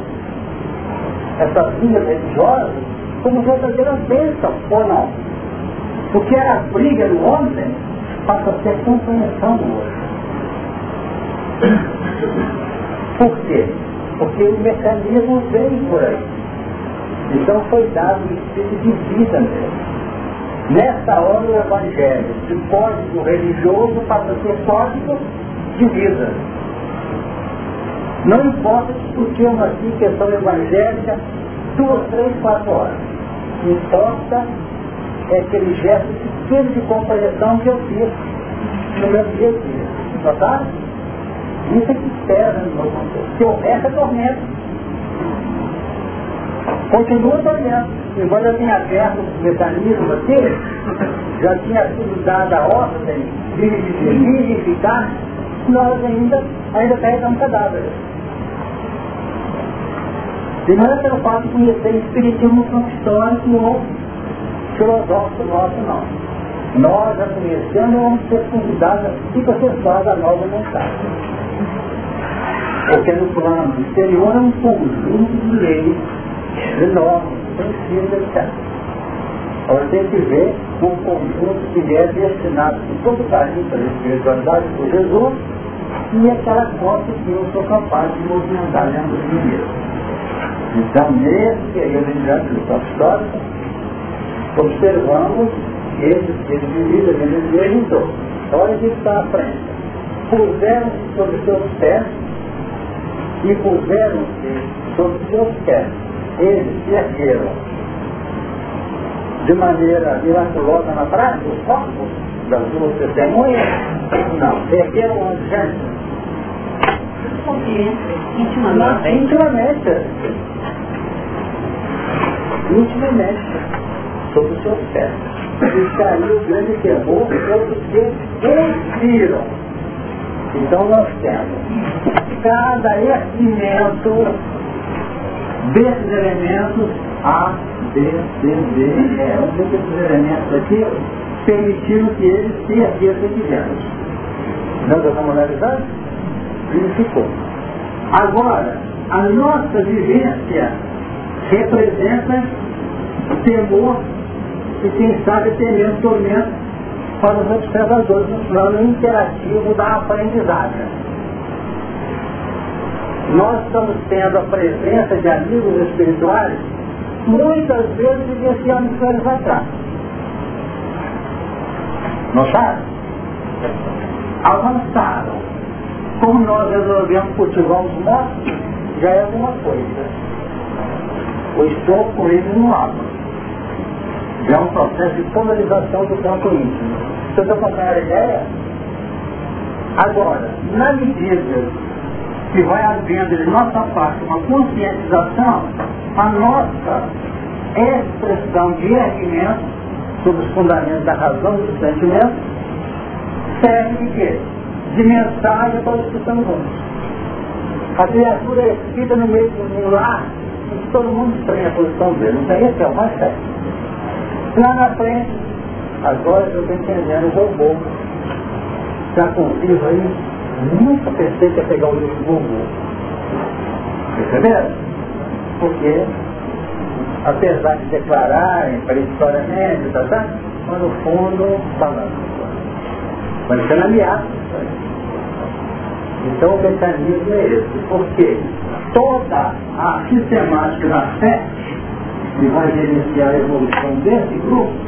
essas linhas religiosas, como verdadeiras bênçãos, ou não? O que era a briga do ontem passa a ser compreensão hoje. Por quê? Porque o mecanismo veio por aí. Então foi dado um espírito de vida mesmo. Nessa hora o Evangelho, de código religioso, passa a ser código de vida. Não importa discutirmos aqui questão evangélica duas, três, quatro horas. Importa é aquele gesto pequeno de compreensão que eu fiz no meu dia a dia. Notaram? Isso é que espera no meu contexto. Se o resto é tormento. Continua tormento. Embora eu tenha aberto o mecanismo aqui, já tinha sido dada a ordem de vivificar, nós ainda, ainda carregamos cadáveres. E não é pelo fato de conhecer espiritismo histórico ou filosófico nosso, não. Nós, já conhecendo, vamos ser convidados a psicossexual da nova mensagem. Porque no plano exterior é um conjunto de leis, de normas, princípios, etc. Agora tem que ver um conjunto que é destinado com todo carinho para a espiritualidade por Jesus e aquela conta que eu sou capaz de movimentar dentro de mim mesmo. Então, nesse período em diante do histórico, observamos esse de vida que ele perguntou. Olha que está à frente. Puseram-se sobre seus pés e puseram-se sobre seus pés. Eles se ergueram de maneira miraculosa na praia, os corpos das duas testemunhas? Não, se ergueram onde, gente? Intimamente. Intimamente. Intimamente. Sobre os seus pés. E caiu o grande terror todos que expiram. Então nós temos cada erguimento desses elementos A, B, C, D, E. Um desses elementos aqui permitiram que eles se erguessem aqui dentro. Não estamos analisando? Ele ficou. Agora, a nossa vivência representa temor e quem sabe temendo tormento para os observadores no plano interativo da aprendizagem. Nós estamos tendo a presença de amigos espirituais muitas vezes vivenciando anos atrás. Notaram? Avançaram como nós resolvemos cultivar os mortos, já é alguma coisa. O estou com eles no água. Já é um processo de polarização do campo íntimo. Você está passando a ideia? Agora, na medida que vai havendo de nossa parte uma conscientização, a nossa expressão de erguimento sobre os fundamentos da razão e do sentimento serve de quê? de mensagem para os que estão juntos. A criatura é escrita no meio um lar todo mundo tem a posição dele. Então esse é o mais certo. Lá na frente, agora eu estou entendendo robô. Já consigo aí, nunca pensei que ia pegar o livro do robô. Perceberam? Porque, apesar de declararem prehistoriamente, tá, tá, mas no fundo, falando. Parecendo ameaça. Então o mecanismo é esse, porque toda a sistemática da fé que vai gerenciar a evolução desse grupo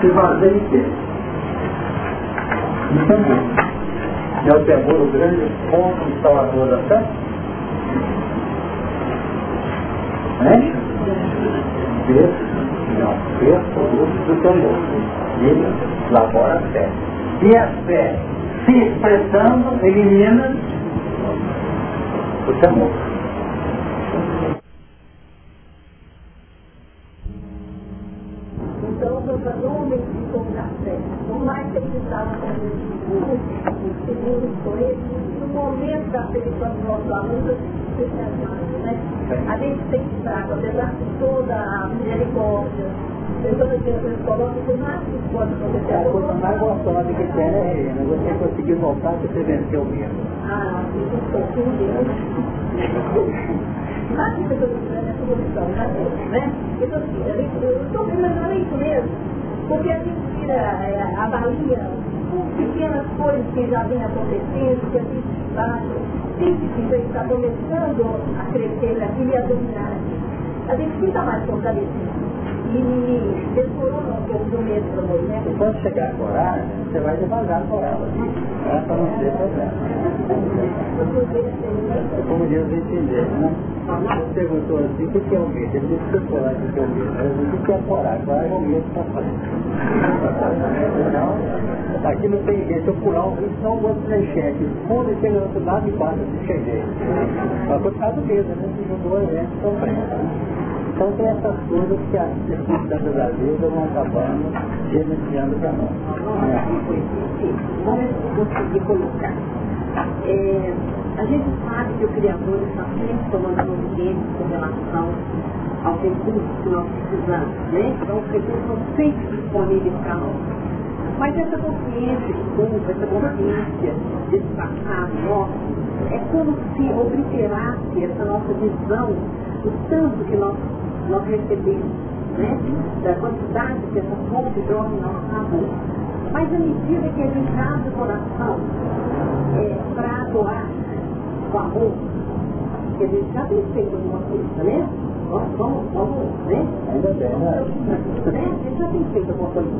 se baseia em quê? No temor. É o temor o grande ponto instalador da fé? Texto, não, texto do temor. Ele labora a fé. E a fé se expressando, elimina o temor. usa números de que ele vai com fazer figuras, segundo coisas, no momento da percepção do nosso aluno, é a gente tem que estar, apesar de toda a misericórdia, a que eles colocam, o máximo que pode acontecer. A coisa mais gostosa que tem é Regina, você conseguir voltar você venceu mesmo. Ah, isso é Mas isso eu estou dizendo é solução, né? Então, assim, eu estou imaginando isso mesmo, porque a gente tira, é, avalia pequenas coisas que já vêm acontecendo, que a gente está, que está começando a crescer aqui e a dominar aqui. A gente fica mais fortalecido. E decorou um pouco do medo do movimento. E quando chegar a coragem, você vai devagar com ela. É para não ter problema. Como Deus entender, né? Você perguntou assim, o que é o medo? Ele disse que é coragem que é o medo. Eu disse o que é coragem? Coragem é o medo para frente. Então, aqui não tem jeito. Eu pular um risco, não vou cheque. Fundo e chega do outro lado e bate se cheguei. Mas por causa do medo, né? Se juntou a gente, então Então tem essas coisas que as circunstâncias da vida vão acabando gerenciando para nós. Vamos conseguir colocar. É, a gente sabe que o Criador está sempre tomando providência com relação aos recursos que nós precisamos, né? Então os recursos são sempre disponíveis para nós. Mas essa consciência de culpa, essa consciência desse passado nosso, é como se obliterasse essa nossa visão do tanto que nós, nós recebemos, né? Da quantidade que essa fonte dorme em nosso sabor. Mas à medida que a gente abre o coração é, para doar com amor, que a gente já tem feito alguma coisa, né? Vamos, vamos, vamos, né? Ainda bem, né? né? A gente já tem feito alguma coisa.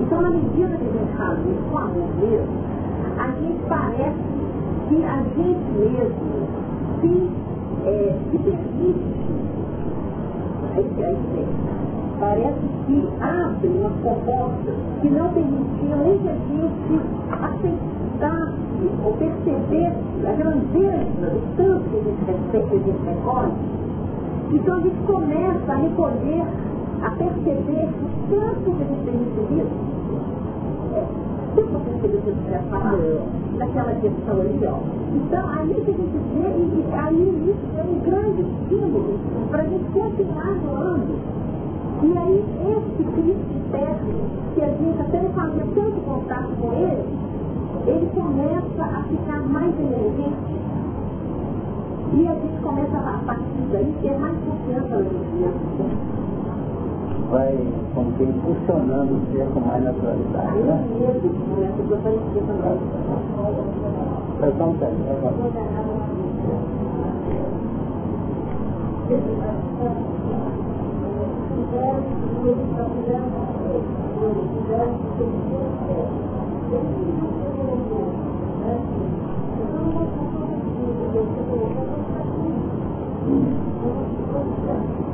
Então, na medida que a gente faz isso com amor mesmo, a gente parece que a gente mesmo se, é, se permite, aí, parece que abre umas propostas que não permitiam nem que a gente aceitasse ou percebesse a grandeza do tanto que a gente recebe, que a gente recolhe. Então a gente começa a recolher, a perceber o tanto que a gente tem recebido. Que eu estiver falando? Daquela questão ali, ó. Então, aí que a gente vê, e aí isso é um grande estímulo para a gente continuar doando. E aí, esse Cristo interno, que a gente até fazia tanto contato com ele, ele começa a ficar mais emergente. E a gente começa a partir daí ter mais confiança no dia. Vai, como que impulsionando o ser com mais naturalidade, né? Fortalecer também. Então, tá, agora.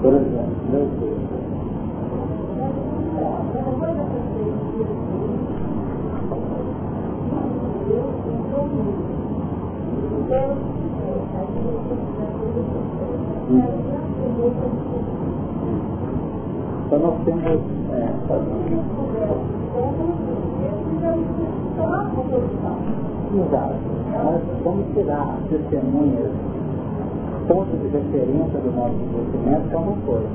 Por exemplo, meu Deus. Então nós temos é, Exato. Nós vamos tirar testemunhas, pontos de referência do nosso conhecimento, que é uma coisa.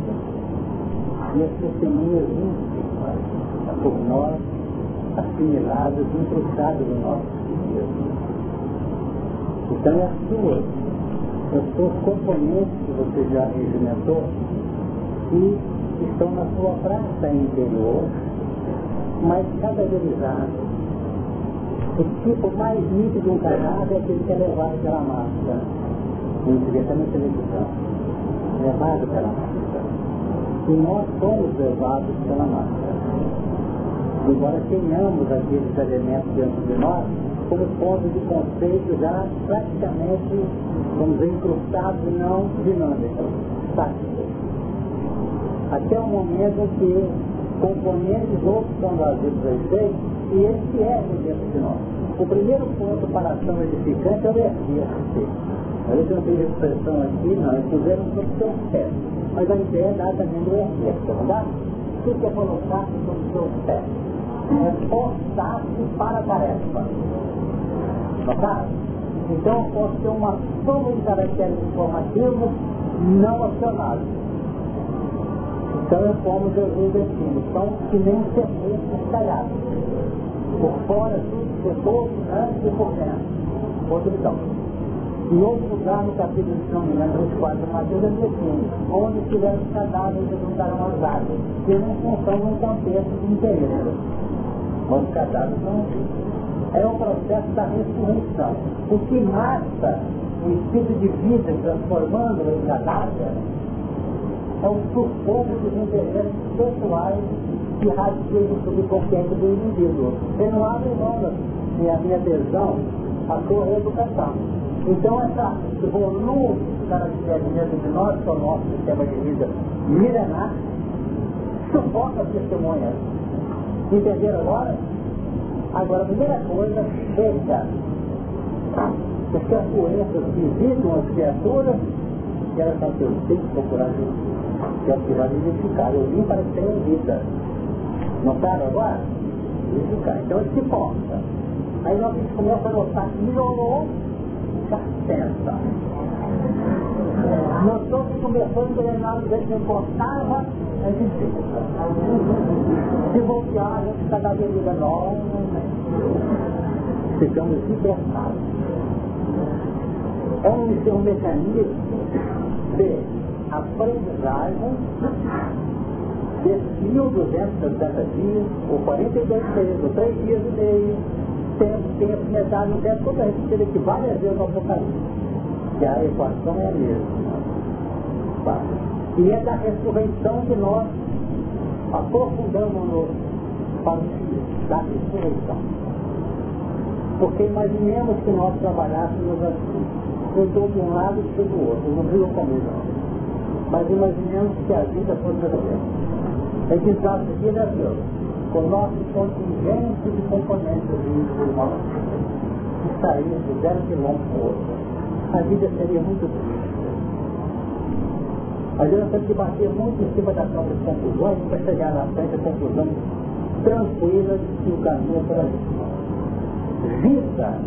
E as testemunhas por nós, assimiladas, incrustadas no nosso espírito. Então é as suas, as suas componentes que você já regimentou, que estão na sua praça interior, mais cadaverizados. O tipo mais nítido encarnado é aquele que é levado pela máscara. A gente vê até na televisão. Levado pela máscara. E nós somos levados pela máscara. Embora tenhamos aqueles elementos dentro de nós, como pontos de conceito já praticamente, vamos dizer, incrustados e não dinâmicos, estáticos. Até o momento em que componentes outros são trazidos a efeito e esse é dentro de nós. O primeiro ponto para a ação edificante é o. A gente não tem expressão aqui, não, eles fizeram o seu pé. Mas a ideia é dar também do exercício, não dá? É colocar sobre o seu pé. Esforçar-se para a tarefa. Notaram? Então eu posso ter uma soma de caracteres informativos não acionados. Então é como Jesus define, são que nem serpentes caiados. Por fora tudo setor, antes e por dentro. Então. Em outro lugar, no capítulo, não me lembro, 24 de Mateus, ele define, onde estiver os cadáveres, eles juntarão as águas, que não função num contexto de interesse. Os cadáveres não é o processo da ressurreição. O que mata o espírito de vida, transformando-o em cadáver, é o sufoco dos interesses pessoais que radicam no subconsciente do indivíduo. Ele não abre mão da minha, minha adesão à sua reeducação. Então, essa, esse volume de caracteres dentro de nós, que é o nosso sistema de vida milenar, sufoca as testemunhas. Entenderam agora? Agora, a primeira coisa, deixa as capoeiras que visitam as criaturas, que elas são seus tem que procurar que é o que vai identificar. Eu vim para ser vida. Notaram agora? Identificar. Então ele se posta. Aí nós começa a notar que melhorou, já pensa. Nós estamos começando a jeito que importava, a gente se voltear, a gente cada vida nova, ficamos libertados. É um, mecanismo de aprendizagem desses 1.260 dias, ou 42 meses, ou 3 dias e meio, tempo, tempo, metade do tempo, toda a gente aqui várias vezes no Apocalipse. Que a equação é a mesma. Tá? E é da ressurreição que nós aprofundamos para o da ressurreição. Porque imaginemos que nós trabalhássemos assim, eu estou de um lado e do outro, não viu comigo. Mas imaginemos que a vida fosse assim. A gente trata aqui, né, Deus? Com o nosso contingente de componentes de irmãos que sair de zero quilômetro para outro. A vida seria muito. Às vezes nós temos que bater muito em cima das nossas conclusões para chegar na frente a conclusão tranquila de que o caminho é por ali. Vida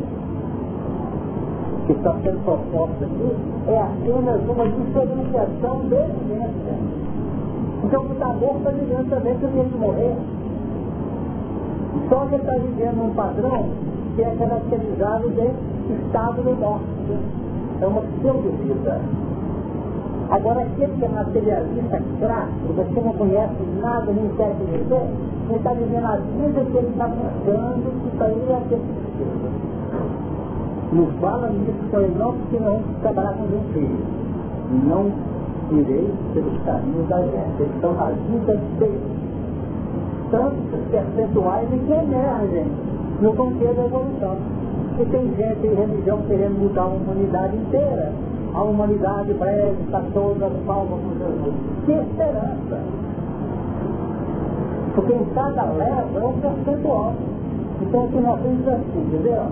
que está sendo proposta aqui é apenas uma diferenciação de vivência. Então o está morto está vivendo também que tem que morrer. Só que está vivendo um padrão que é caracterizado de estado de morte. É uma pseudo-vida. Agora, aquele que é materialista, crasso, você não conhece nada, nem quer viver, ele está vivendo a vida que ele está buscando, que para ele é aquele Nos fala nisso para ele não, porque não vamos trabalhar com um filho. Não irei pelos caminhos da gente. Eles estão na vida deles. Tantos percentuais em que gente, no contexto da evolução. E tem gente em religião querendo mudar a humanidade inteira a humanidade breve está toda salva por Jesus. Que esperança! Porque em cada leva é um percentual. Então o que nós temos é assim, entendeu?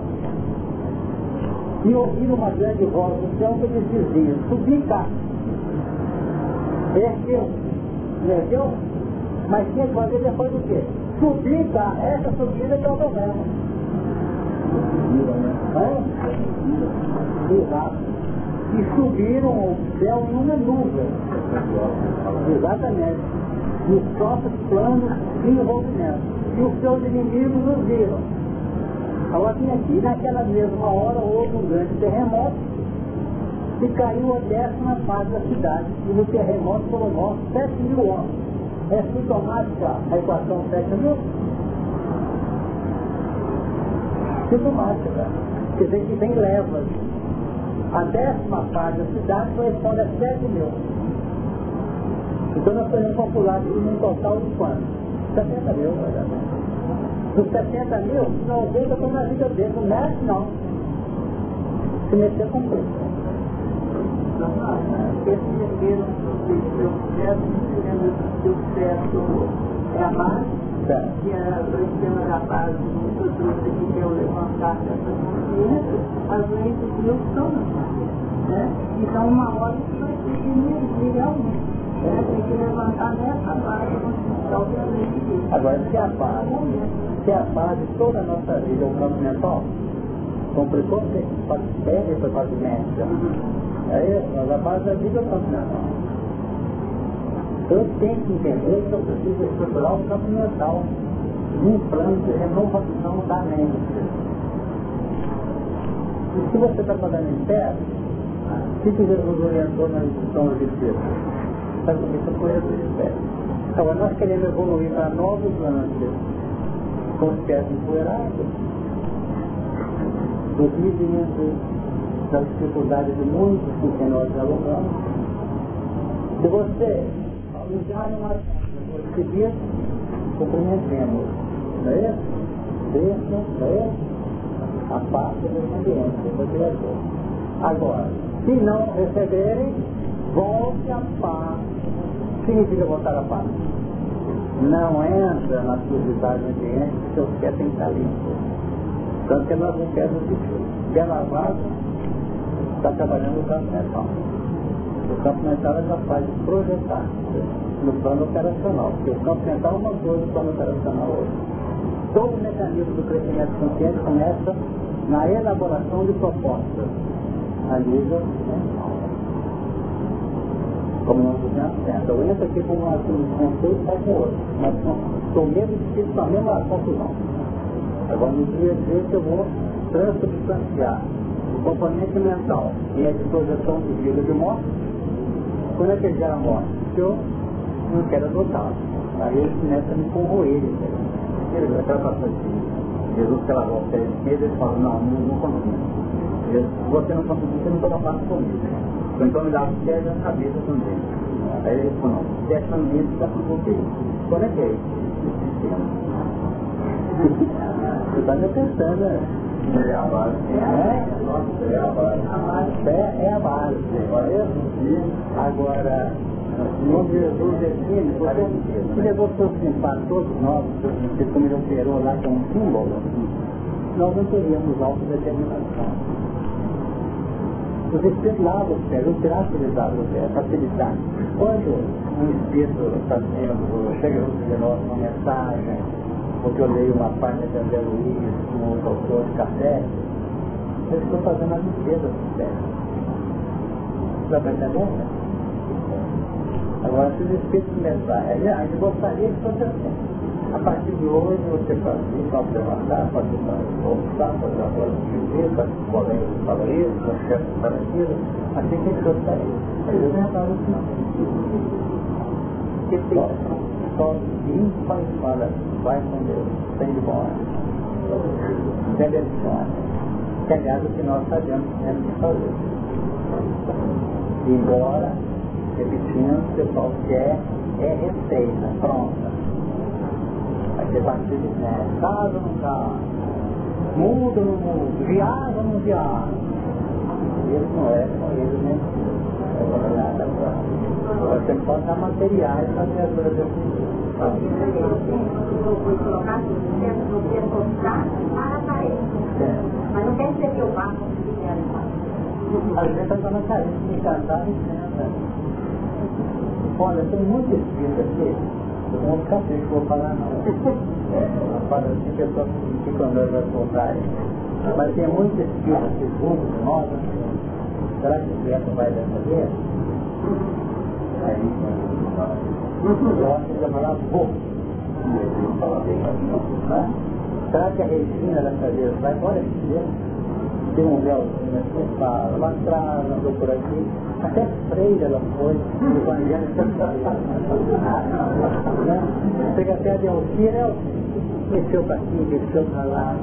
E ouvir uma grande voz do céu que eles diziam, subi cá. Ergueu. Ergueu? Mas tinha que fazer depois do quê? Subir cá. Essa subida que é o problema. E subiram ao céu em uma nuvem. Exatamente. Nos próprios planos de envolvimento. E os seus inimigos os viram. Agora aqui, naquela mesma hora, houve um grande terremoto e caiu a décima parte da cidade. E no terremoto foram mortos 7 mil homens. É sintomática a equação 7 mil? Sintomática. Quer dizer que vem levas a décima parte da cidade corresponde a 7 mil. Então nós podemos calcular isso num total de quanto? 70 mil? Dos 70 mil, 90 estão na vida dele, não mexe não. Se mexer com preço. Esse dinheiro que eu quero, a sistema da base que é levantar dessas as doenças não são né? Então uma hora isso vai ter que realmente. Né? Tem que levantar nessa base Agora, se a base, se a base toda a nossa vida é o campo mental, complicou porque pede para fazer médica. Aí, mas a base da vida é o campo mental. Eu tenho que entender que eu preciso estruturar o campo mental um plano de renovação da mente. E se você está fazendo em pé, se que Jesus orientou na instrução dos Espíritos? Sabe por que eu conheço os espécies? Então, nós queremos evoluir para novos lances com os pés empoeirados, dos vizinhos, das dificuldades de muitos com quem nós dialogamos. Se você usar uma seguir, não é isso? Deixa, não é isso? A parte do ambiente, do Criador. Agora, se não receberem, volte a paz. Significa voltar a paz. Não entra na sujidade ambiente porque os pés têm que estar limpos. Tanto que nós não queremos isso. Pé lavado está trabalhando no campo mental. O campo mental é capaz de projetar no plano operacional. Porque o campo mental é uma coisa, o plano operacional é outra. Todo o mecanismo do crescimento consciente começa na elaboração de propostas a nível mental. Como nós dizemos, eu entro aqui com um conceito e sai com outro. Mas o mesmo espírito, com a mesma confusão. Agora, no dia a dia, eu vou transubstanciar o componente mental e a disposição de vida de morte, quando ele gera morte? Eu não quero adotá-lo. Aí ele começa a me corroer. Ele aquela passagem de Jesus pela volta, ele fala, não, não, não consigo você não conseguiu, você não toma parte comigo. Então me dá as pés na cabeça também. Aí ele falou, não, meio está com você. Como é que é isso? Você está me pensando, né? É a base. É? É a base. Fé é a base. Agora, o Jesus porque se levou para todos nós, como ele operou lá com um símbolo, nós não teríamos autodeterminação. Os espíritos lavam os pés, não será utilizado os pés, facilitar. Quando um espírito está sendo, chega de nós uma mensagem, porque eu leio uma página de André Luiz, um outro autor de café, eu estou fazendo a limpeza dos pés. Está entendendo? Agora, se os espíritos começarem, a gente gostaria que fosse assim. A partir de hoje você pode ir para levantar, pode ir para voltar, pode ir para viver, para o colega que fala isso, o chefe que fala aquilo, assim que ele gostaria. Mas eu não falo isso não. Porque tem só limpa e fala, vai com Deus, tem de bom seleciona. Que aliás o que nós sabemos que temos que fazer. Embora, repetindo, o pessoal quer é receita, pronta ser batido né? casa ou não casa, muda ou não muda, viaja ou não viaja. Ele não é com ele, né? Você pode dar materiais para a dura foi colocar no que para a parede. Mas não quer dizer que eu vá conseguir Às vezes está na carência de cantar e senta. Olha, tem muito espírito aqui eu não escapei que vou falar não. É, para assim que a pessoa fica andando vai voltar. Mas tem muito espírito segundo de nós. Será que o vento vai dessa vez? Aí, ele vai falar pouco. Né? Será que a Regina dessa vez vai? Que tem um véuzinho assim, fala, lá atrás, andou por aqui, até freira ela foi, do evangelho né? Chega até a Delcira, desceu para aqui, desceu para lá,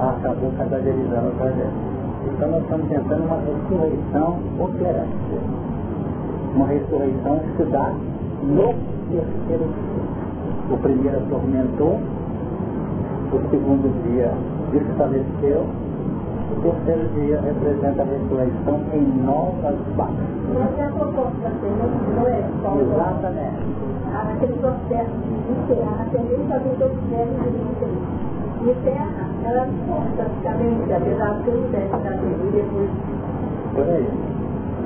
acabou cadáverizando o trajeto. Então nós estamos tentando uma ressurreição operante. Uma ressurreição que se dá no terceiro dia. O primeiro atormentou, o segundo dia desfaleceu, o terceiro dia representa a ressurreição em novas bases. Mas é a proposta não é só Exatamente. aquele processo de enterrar, a tendência a todos os velhos de terra, ela não praticamente, apesar de tudo deve estar e depois. Por aí.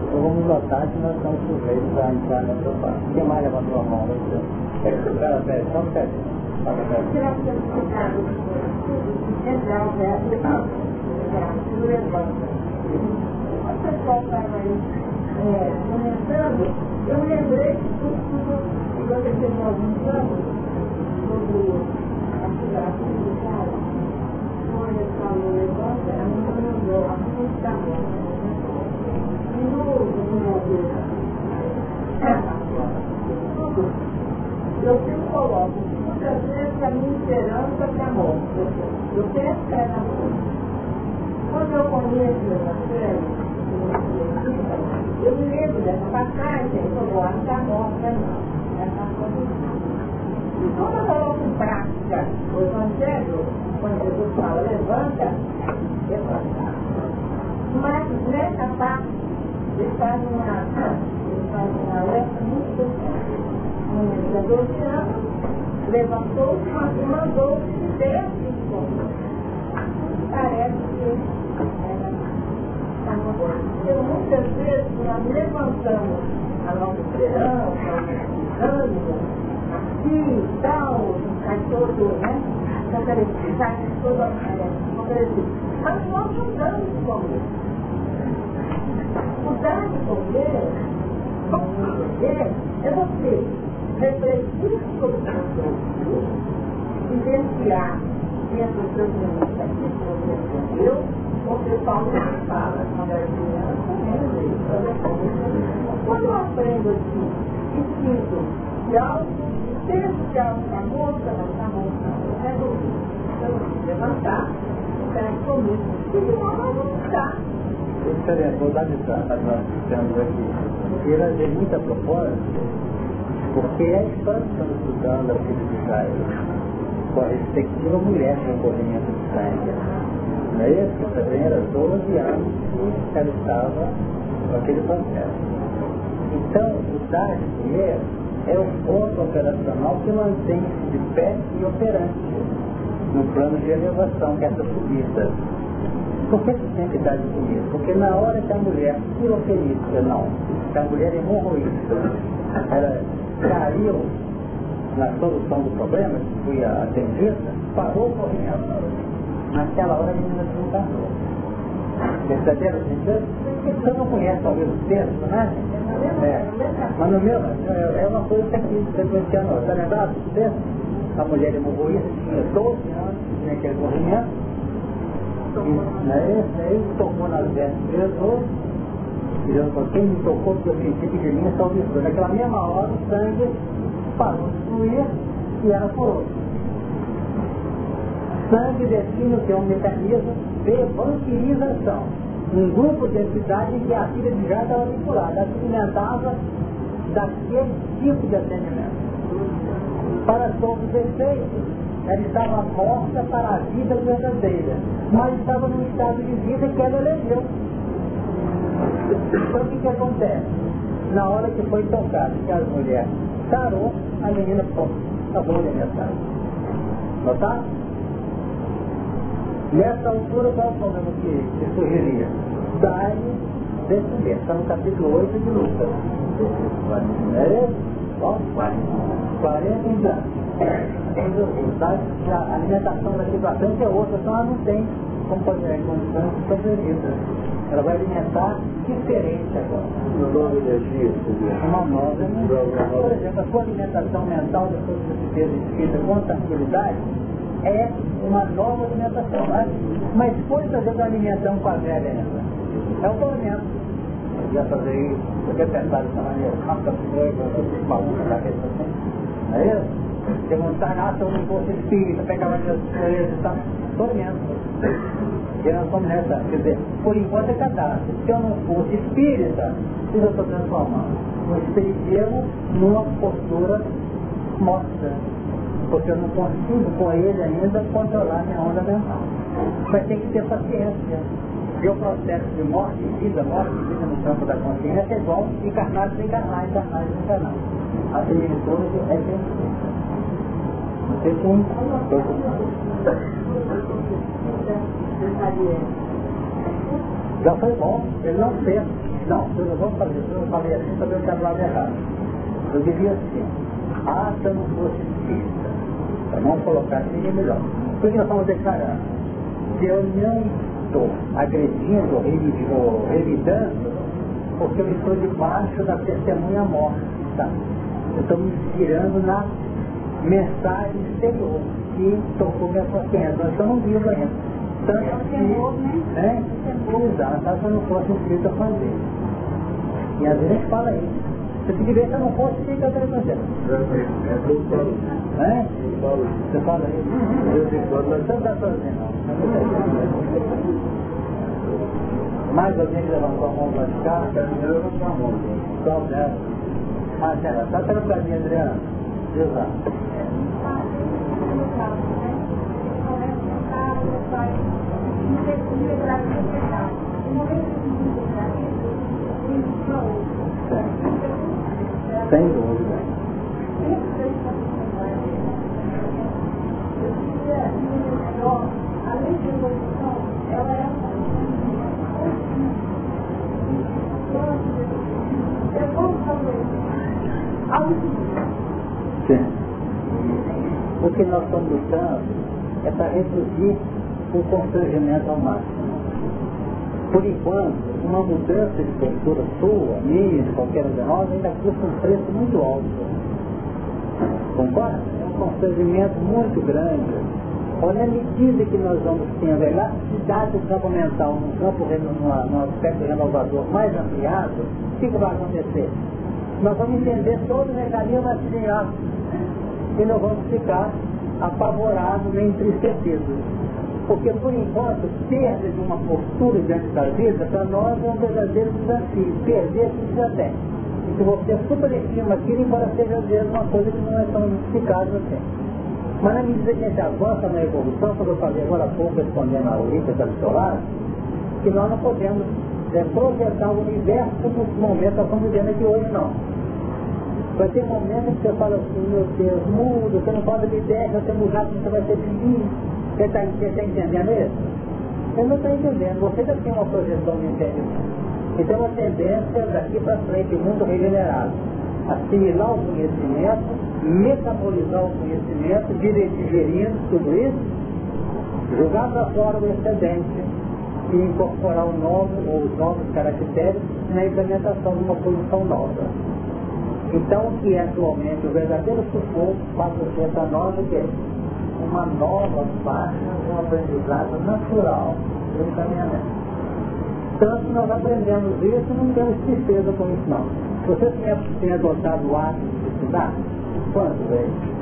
Então vamos notar que nós estamos sujeitos a entrar nessa parte. Quem mais levantou a mão? É que o cara pede, só um pede. Será que eu aí comentando, eu lembrei que você fez alguns anos eu sempre coloco muitas a minha esperança para a morte. Eu tenho fé na morte. Quando eu conheço o Evangelho, eu me lembro dessa passagem, eu vou achar morta não. E eu coloco em prática o Evangelho, quando Jesus fala, levanta, levanta. Mas nessa parte, ele faz uma, ele faz uma alerta muito especial. Um menino de 12 anos levantou-se e mandou se ver Parece que está no Porque muitas vezes nós levantamos a nossa esperança, o ânimo, aqui e tal, sai todo, né? Mas nós não damos com isso mudar de poder, poder é você refletir sobre o seu vivenciar dentro dos seus limites aquilo que você aprendeu, porque Paulo fala, quando era criança, quando eu aprendo assim, e sinto que algo especial para a moça, mas a moça resolvi, eu levantar, ficar comigo, e de uma não ficar diferente, vou dar lição para nós que estamos aqui. Ele é muita propósito, porque é a história que estamos estudando aqui de Israel, com a respectiva mulher com corrimento de sangue. Não é isso? Também era 12 anos que ela estava com aquele processo. Então, o dar de comer é o ponto operacional que mantém-se de pé e operante no plano de elevação, que é essa subida. Por que você tem que dar de comer? Porque na hora que a mulher piroquenística, não, que a mulher hemorroísta, ela caiu na solução do problema, que foi atendida, parou o corrimento. Naquela hora a menina se encarnou. Perceberam? Você não conhece talvez o texto, né? É. Mas no meu, é uma coisa que aqui sequenciando. Está lembrado do texto? A mulher hemorroísta tinha 12 anos, tinha aquele corrimento, né? Ele tocou nas vestes de Jesus, e Jesus falou, quem me tocou, porque eu senti que de mim é salvação. Naquela mesma hora o sangue parou de fluir e ela curou. Sangue define o que é um mecanismo de vampirização. Um grupo de entidades que a filha de já estava vinculada, se alimentava daquele tipo de atendimento. Para todos os efeitos, ela estava morta para a vida verdadeira, mas estava num estado de vida que ela elegeu. Então o que, que acontece? Na hora que foi tocado, que a mulher sarou, a menina pô, acabou de alimentar. Notaram? Nessa altura, qual é o problema que, que surgiria? Dai-lhe descender. Está no capítulo 8 de Lucas. É isso? 40 anos a alimentação da situação é outra, então ela não tem como fazer condições de sobrevida. Ela vai alimentar diferente agora. Uma nova energia. Uma nova energia. Por exemplo, a sua alimentação mental, depois que você fez espírita com tranquilidade, é uma nova alimentação. Mas, mas foi fazer uma alimentação com a velha ainda. É o tormento. Já fazer isso, você pensar dessa maneira, nossa, você maluco na cabeça assim. Não é isso? demonstrar, ah, se eu não fosse espírita, pegava minhas coisas e tal, tormento. E nós estamos nessa, quer dizer, por enquanto é cadastro. Se eu não fosse espírita, o eu estou transformando? Um espiritismo numa postura morta. Porque eu não consigo com ele ainda controlar minha onda mental. Vai ter que ter paciência. E o processo de morte e vida, morte e vida no campo da consciência é igual encarnar, desencarnar, encarnar, desencarnar. A similitude é perfeita. Você tem Já foi bom, ele não fez. Não, eu não vou fazer eu não falei assim para eu ter lado errado. Eu diria assim, fosse espírita, para não colocar assim é melhor. Porque nós estamos declarando que eu não estou agredindo ou revidando, porque eu estou debaixo da testemunha morta. Eu estou me inspirando na mensagem exterior que tocou minha consciência, mas eu não vivo ainda. Tanto é que, né? Exato, se eu não fosse inscrito a fazer. E às vezes a gente fala isso. Se eu tivesse, eu não fosse, fica a fazer. É? Você fala isso? Você não está fazendo. Mais alguém que levantou a mão para cá? Eu levantou a mão. Qual dela? Ah, Sérgio, está pelo caminho, Adriano. Exato. Sem dúvida. Sim. O que nós estamos lutando é para reduzir o constrangimento ao máximo. Por enquanto, uma mudança de postura sua, minha, de qualquer um de nós, ainda custa um preço muito alto. Concorda? É um constrangimento muito grande. Olha a medida que nós vamos tendo a elasticidade do campo mental num campo, num aspecto renovador mais ampliado, o que, que vai acontecer? Nós vamos entender todo o mecanismo assim, ó, e não vamos ficar apavorados nem entristecidos. Porque, por enquanto, perda de uma postura diante da vida, para nós é um verdadeiro desafio. Perder aquilo já tem. E se você superestima aquilo, embora seja às vezes uma coisa que não é tão justificável assim. Mas na medida que a gente avança na evolução, como eu falei agora há pouco, respondendo a da Solar, que nós não podemos é, projetar o universo como momento que estamos vivendo aqui hoje, não. Vai ter momentos que você fala assim, meu Deus, muda, você não me der, você mudar, você vai ser feliz. Você está tá entendendo isso? Você não está entendendo. Você já tem uma projeção de entendimento. E tem uma tendência daqui para frente, mundo regenerado. Assimilar o conhecimento, metabolizar o conhecimento, digerindo tudo isso, jogar para fora o excedente e incorporar o novo ou os novos caracteres na implementação de uma posição nova. Então, o que é atualmente o verdadeiro sufoco passa a ser para nós o que uma nova faixa um aprendizado natural do encaminhamento. Tanto nós aprendemos isso não temos tristeza com isso não. Você tem, adotado o hábito de estudar? Quanto vezes?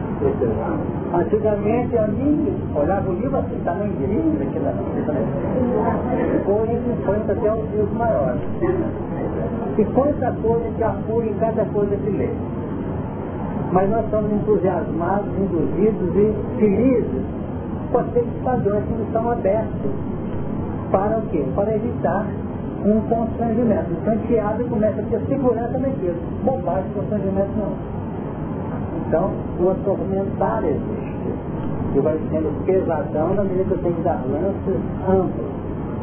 Antigamente a mim olhava o livro assim, de livro, aquilo ali. Hoje enfrenta até os dias maiores. E quanta coisa que apura em cada coisa que lê mas nós estamos entusiasmados, induzidos e felizes com aqueles padrões que nos são abertos. Para o quê? Para evitar um constrangimento. Então, enfiado começa a ter segurança naquilo. Bobagem, constrangimento não. Então, o atormentar existe. E vai sendo pesadão na medida que eu tenho que dar lances amplos.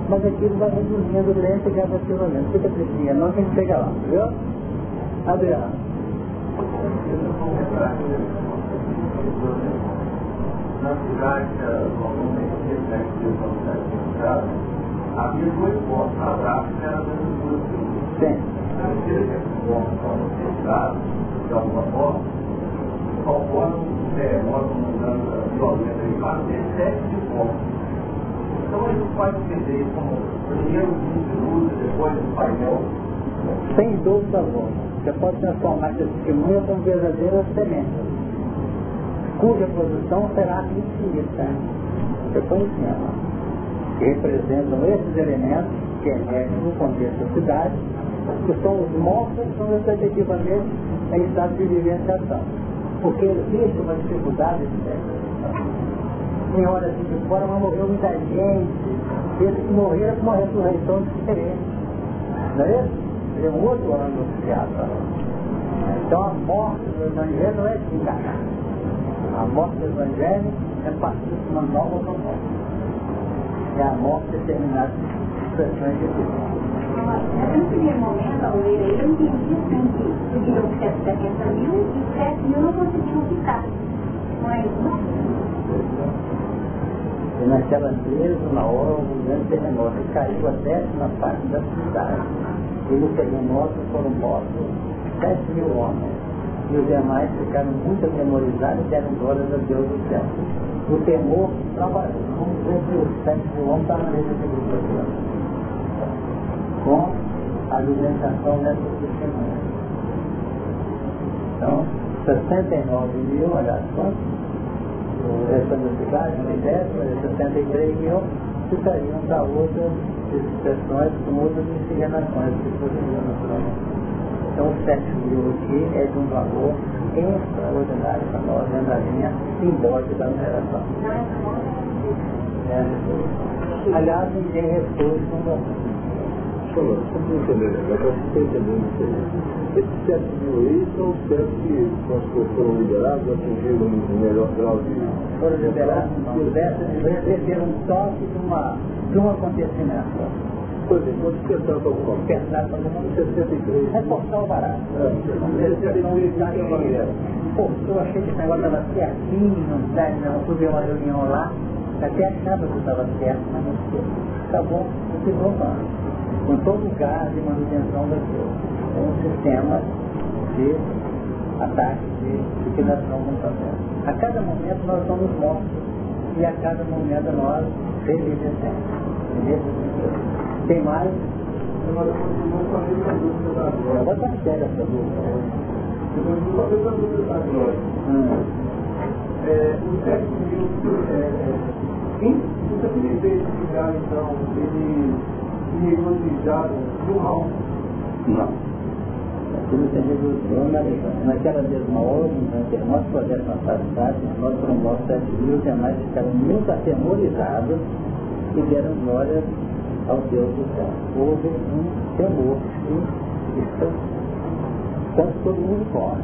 Mas aquilo vai reduzindo lento e gradativamente. Fica tristinha, não tem que chegar lá, viu? Adriano na cidade, que havia dois pontos na prática, era dentro do Sim. Que é ponto para fechado, de alguma forma, conforme terremoto, uma mudança violenta, vai ter sete pontos. Então a gente pode entender como primeiro o luz, depois o painel. Sem dúvida alguma. Você pode transformar essa testemunha como verdadeira semente, cuja produção será infinita. Você põe que representam esses elementos que emergem no contexto da cidade, que são os mortos que são efetivamente em estado de vivenciação. Porque existe uma dificuldade de Em horas de fora, mas morreu muita gente. Esses que morreram com uma ressurreição diferente. Não é isso? É um outro ano criado. Então a morte do Evangelho não é desencarnar. A morte do Evangelho é partir de uma nova proposta. É a morte determinada de expressões de Deus. Primeiro momento, ao ler aí, eu entendi assim que pediram 170 mil e 7 mil não conseguiram ficar. Não é isso? E naquela mesma hora, um grande terremoto caiu a décima parte da cidade. E no terremoto foram mortos 7 mil homens. E os demais ficaram muito atemorizados e deram glórias a Deus do céu. O temor trabalhou. Vamos ver se os 7 mil homens estavam nesse grupo com a alimentação dessa testemunha. Então, 69 mil, olha só, o resto da cidade, uma ideia, 63 mil ficariam para outras expressões com outras miscigenações que poderiam naturalmente. Então, 7 mil aqui é de um valor extraordinário para nós, dentro da linha simbólica da numeração. É. Aliás, ninguém repôs no falando, para entender, né? Agora você está entendendo isso aí. Esses sete mil aí são os sete que foram liberados, atingiram um melhor grau de... Foram liberados, receberam um toque de, uma, de um acontecimento. Por exemplo, quando despertaram para alguma coisa. Despertaram para alguma coisa. 63. Reforçar o barato. Pô, eu achei que esse negócio estava certinho, não, não, fui uma reunião lá, até achava que estava certo, mas não sei. Tá bom, não se preocupa com todo o gás de manutenção daquilo. É um sistema de ataque, de liquidação que fazendo. A cada momento nós somos mortos e a cada momento nós revivecemos. Tem mais? Agora continuamos com a da essa dúvida. Da glória. Hum. É, o mil, é, é, quem, você tem feito então, ele Não. Aquilo se regoziou na, naquela mesma hora, naquele nosso projeto na faculdade, nós mortos sete mil, os demais ficaram muito atemorizados e deram glória ao Deus do céu. Houve um temor tanto todo mundo corre.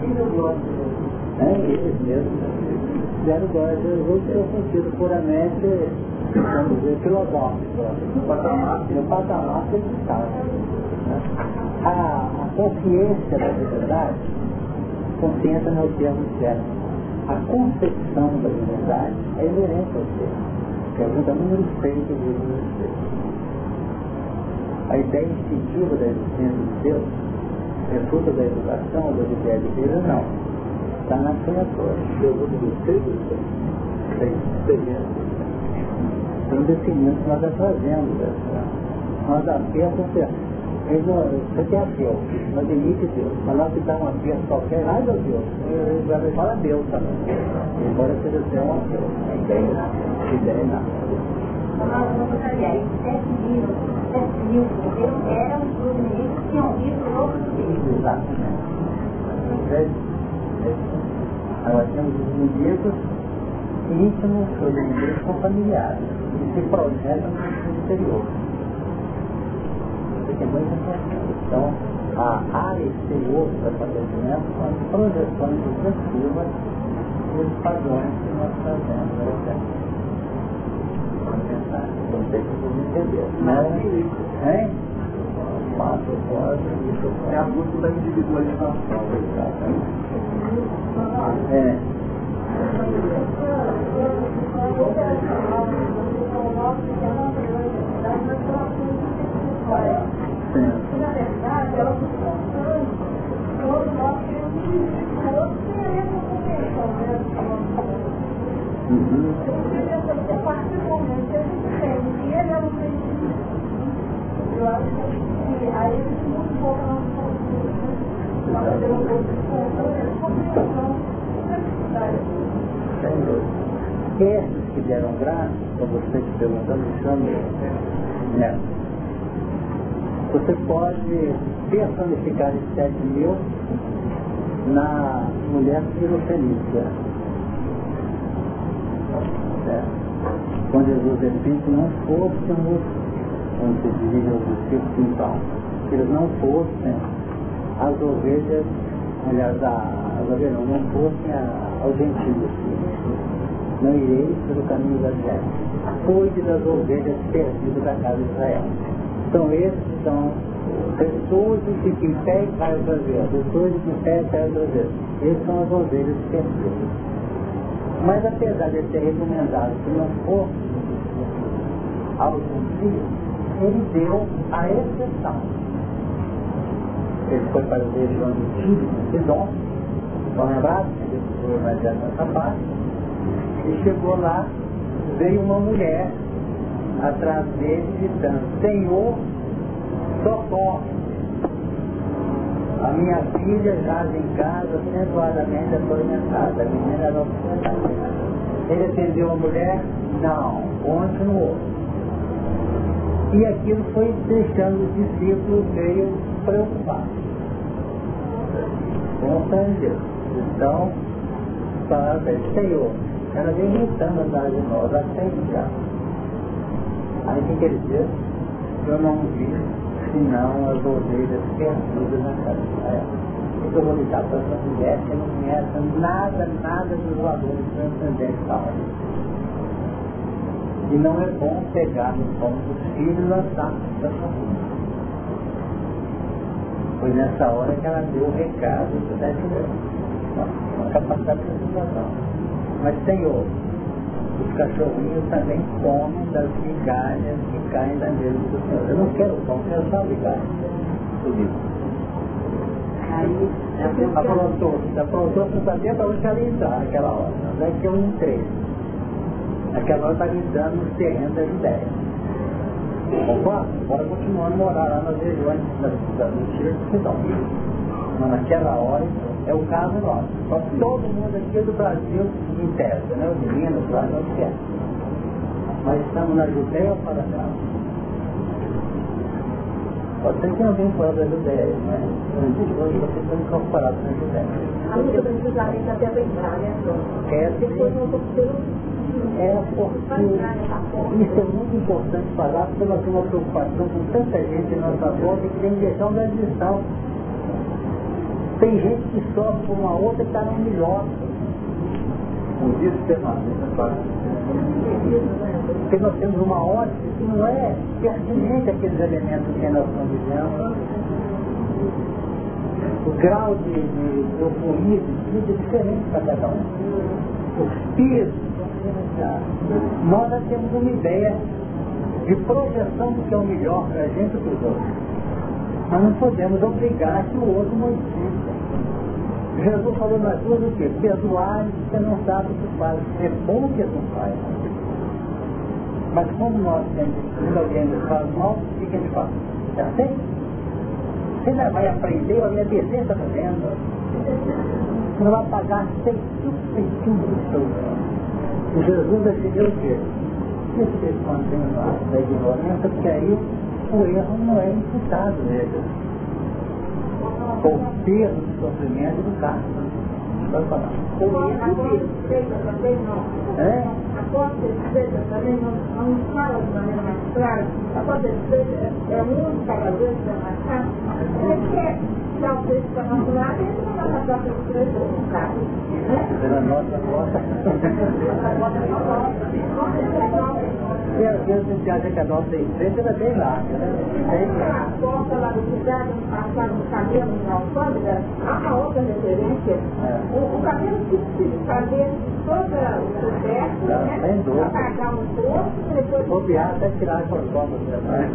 Quem deu glória É, eles mesmos deram glória a Deus no seu sentido puramente filosófico, no patamar, no patamar que ele está. Né? A, a consciência da liberdade, consciência não é o termo certo, a concepção da liberdade é inerente ao ser. Pergunta número 6 do livro Espírito. A ideia instintiva da existência de Deus é fruto da educação ou da ideia de Deus? Não. Está na criatura. Pergunta do 6 do Espírito? 6 são definidos nós trazemos. Nós apenas você tem ateu, não admite Deus. Mas nós que dá uma peça qualquer, ai meu Deus, ele vai falar Deus também. Embora seja ser um ateu. Ideia, ideia nada. Que judeus. Exatamente. Agora temos os inimigos íntimos, os inimigos são familiares se projetam no exterior. Isso é muito importante. Então, a área exterior do acontecimento são as projeções sucessivas dos padrões que nós trazemos ao pensar, não sei se vocês entenderam. Não, hein? Fora, isso é a busca da individualização. É. Na verdade, Sem dúvida. Esses que deram graça, para você que perguntou, me chame né? Você pode personificar esses 7 mil na mulher Fenícia. Quando Jesus disse que não fôssemos, quando se dirige aos discípulos então, que eles não fossem as ovelhas, aliás, as ovelhas não, não fossem aos gentios. Não irei pelo caminho da terra. Cuide das ovelhas perdidas da casa de Israel. Então esses são pessoas que em pé caem outra vez, pessoas que em pé e caem outra vez. Esses são as ovelhas perfeitas. Mas apesar de ser recomendado que não fosse algum dia, ele deu a exceção. Ele foi para a região de Sidon, parte. E chegou lá, veio uma mulher atrás dele gritando, Senhor, socorre. A minha filha jaz em casa, acentuadamente atormentada. A menina era Ele atendeu a mulher? Não, continuou. E aquilo foi deixando os discípulos meio preocupados. Com Deus. Então, para Senhor, ela vem gritando atrás de nós, até já. Aí o que ele diz? Eu não vi senão as ovelhas perdidas na casa. É. Eu vou ligar para essa mulher que não conhece nada, nada dos valores transcendentes da hora. E não é bom pegar no pão dos filhos e lançar da família. Foi nessa hora que ela deu o recado do décimo Uma capacidade de situação. Mas, Senhor, os cachorrinhos também comem das migalhas que caem da mesa do Senhor. Eu não quero pão, eu quero só migalhas. Aí, aprontou, aprontou para saber para onde ela ia entrar naquela hora. Não é que eu entrei. Naquela hora está gritando nos terrenos das ideias. Opa, bora continuando a morar lá nas regiões da mentira que se dão. Mas naquela hora, é o caso nosso. Só todo mundo aqui do Brasil testa, né? Os meninos, lá, não quer. Mas estamos na Judéia ou para cá? Pode ser que alguém fora da Judéia, mas hoje vocês estão incorporados na Judéia. A luta da Jerusalém está até entrar, né? É, depois vamos ter é porque isso é muito importante falar, porque nós temos uma preocupação com tanta gente em nossa volta que tem que deixar uma lição tem gente que sofre por uma outra que está no melhor. Por isso Porque nós temos uma ótica que não é pertinente àqueles elementos que nós estamos vivendo. O grau de, de euforia de vida é diferente para cada um. Os pesos Nós já temos uma ideia de projeção do que é o melhor para a gente e para os outros. Mas não podemos obrigar que o outro modifique. Jesus falou nas duas o quê? Perdoar você não sabe o que faz. É bom que não faz. Mas como nós temos, quando alguém nos faz mal, o que a gente faz? Já sei? Você não vai aprender a minha decência fazendo. Você não vai pagar ceitinho do seu E Jesus decidiu o quê? Que vocês continuam da ignorância, porque aí o erro não é imputado nele. O peso do sofrimento do carro. Pode falar. O erro também não. É? A porta estreita também não, não fala de maneira mais clara. A porta estreita é o único cavaleiro que vai marcar. Ele quer e não nossa porta. E às vezes a gente acha que a nossa empresa é bem larga, né? A porta lá do cidade, passar no cabelo na alfândega, há uma outra referência. O, cabelo que se fazer toda o sucesso, né? Apagar um pouco, depois... Bobear até tirar as fotos também.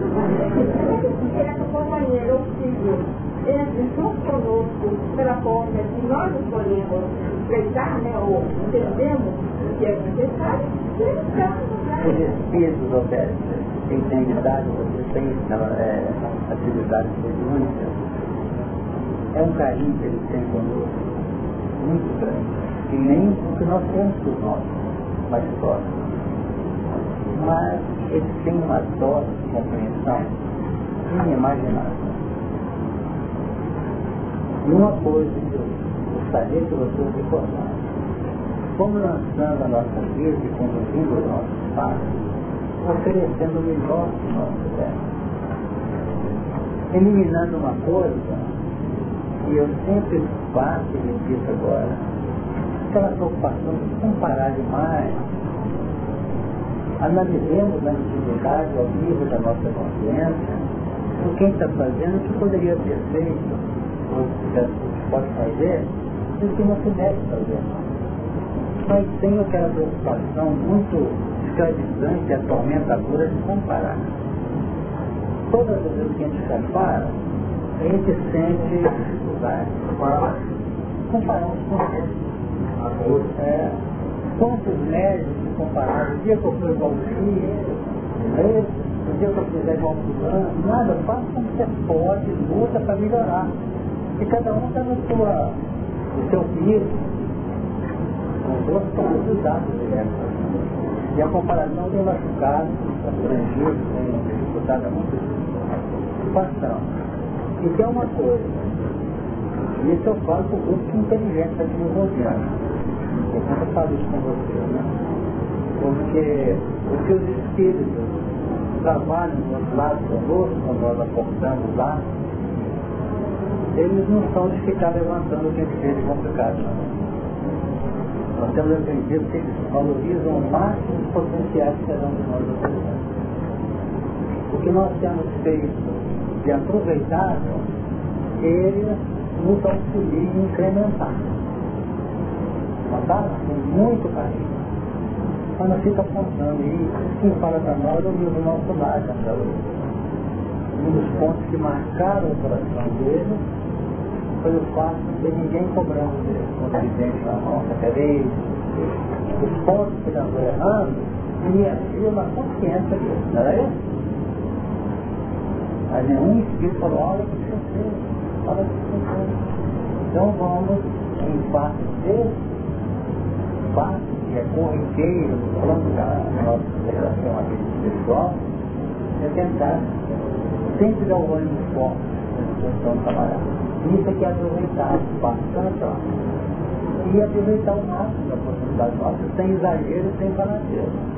Essa companheira, ou filho, entre junto conosco pela porta que nós escolhemos respeitar, né, ou entendemos o que é necessário, os espíritos oferecem. Quem tem idade, você tem é, atividades mediúnicas. É um carinho que eles têm conosco, muito grande. E nem o que nós temos por nós, mais próximos. Mas eles têm uma dose de compreensão inimaginável. E uma coisa que eu gostaria que vocês recordassem. Como lançando a nossa vida e conduzindo os nossos passos, oferecendo o melhor que nós pudermos. Eliminando uma coisa que eu sempre faço e repito agora, aquela preocupação de comparar demais. Analisemos a intimidade ao nível da nossa consciência por quem está fazendo o que poderia ter feito, que pode fazer, e o que não se deve fazer. Mas tem aquela preocupação muito escravizante, atormentadora de comparar. Todas as vezes que a gente compara, a gente sente dificuldade. Uns com outros. É, quantos médicos compararam? O dia que eu fui igual o dia que eu fizer igual o nada, faça como você pode, luta para melhorar. E cada um está no, no seu piso, com duas capacidades diversas. E a comparação tem machucado, afligido, tem dificultado muito situação. E tem uma coisa, isso eu falo para o grupo de inteligência de desenvolvendo. Eu sempre falo isso com você, né? Porque o que os espíritos trabalham do outro lado conosco, quando nós aportamos lá, eles não são de ficar levantando o que de complicado. Nós temos aprendido que eles valorizam o máximo os potenciais que um de nós. O que nós temos feito de aproveitável, eles nos auxiliam em incrementar. Notaram? Com muito carinho. Mas fica apontando isso. Quem fala para nós é o nosso lado, Um dos pontos que marcaram o coração dele foi o fato de ter ninguém cobrando dele. Quando ele vem na nossa peraí, os pontos que ele andou errando, ele agiu na consciência dele, não era isso? Mas nenhum espírito falou, olha o que você fez, olha o que você fez. Então vamos, em parte desse, parte que é corriqueiro, falando da nossa relação aqui pessoal, é tentar sempre dar o ânimo forte na situação trabalhar. Isso aqui é aproveitar bastante, ó. E aproveitar o máximo da oportunidade nossa, sem exagero, sem fanatismo.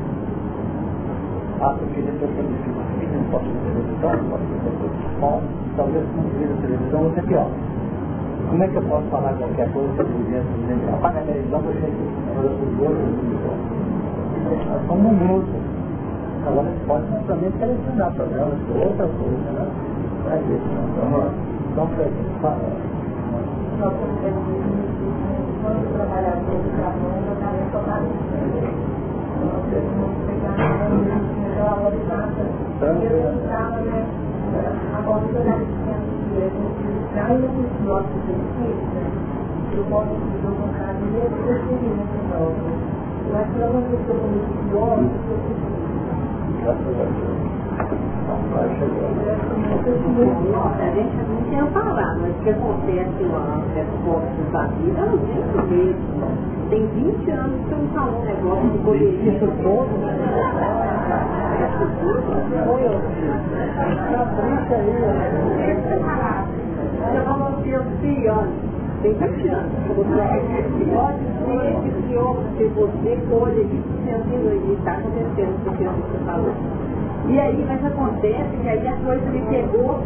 Ah, porque depois que eu me fico aqui, não posso ver televisão, não posso ver televisão, talvez não ver a televisão, você pior. Como é que eu posso falar qualquer coisa se eu dizer, apaga a televisão, você olha para os outros, nós somos um grupo. Agora pode também selecionar programas de outra coisa, né? Para isso, né? Nós temos quando trabalhador de trabalho, eu também tomava Nós temos que pegar a valorizada. Eu entrava, né? Eu estava dizendo que a gente traz os nossos benefícios, eu posso dizer um mesmo, eu seria muito novo. Eu acho que eu não estou muito pior do que eu Graças a gente não tinha falado, mas o que acontece lá, respostas da vida, eu não tenho mesmo. Tem 20 anos que eu não falo um negócio de poderia. Isso todo? Isso tudo? Foi eu. Capricha aí. Eu não tinha 100 anos. Tem 20 anos. Pode ser que se você colhe sentindo está acontecendo. E aí, mas acontece que aí a coisa me pegou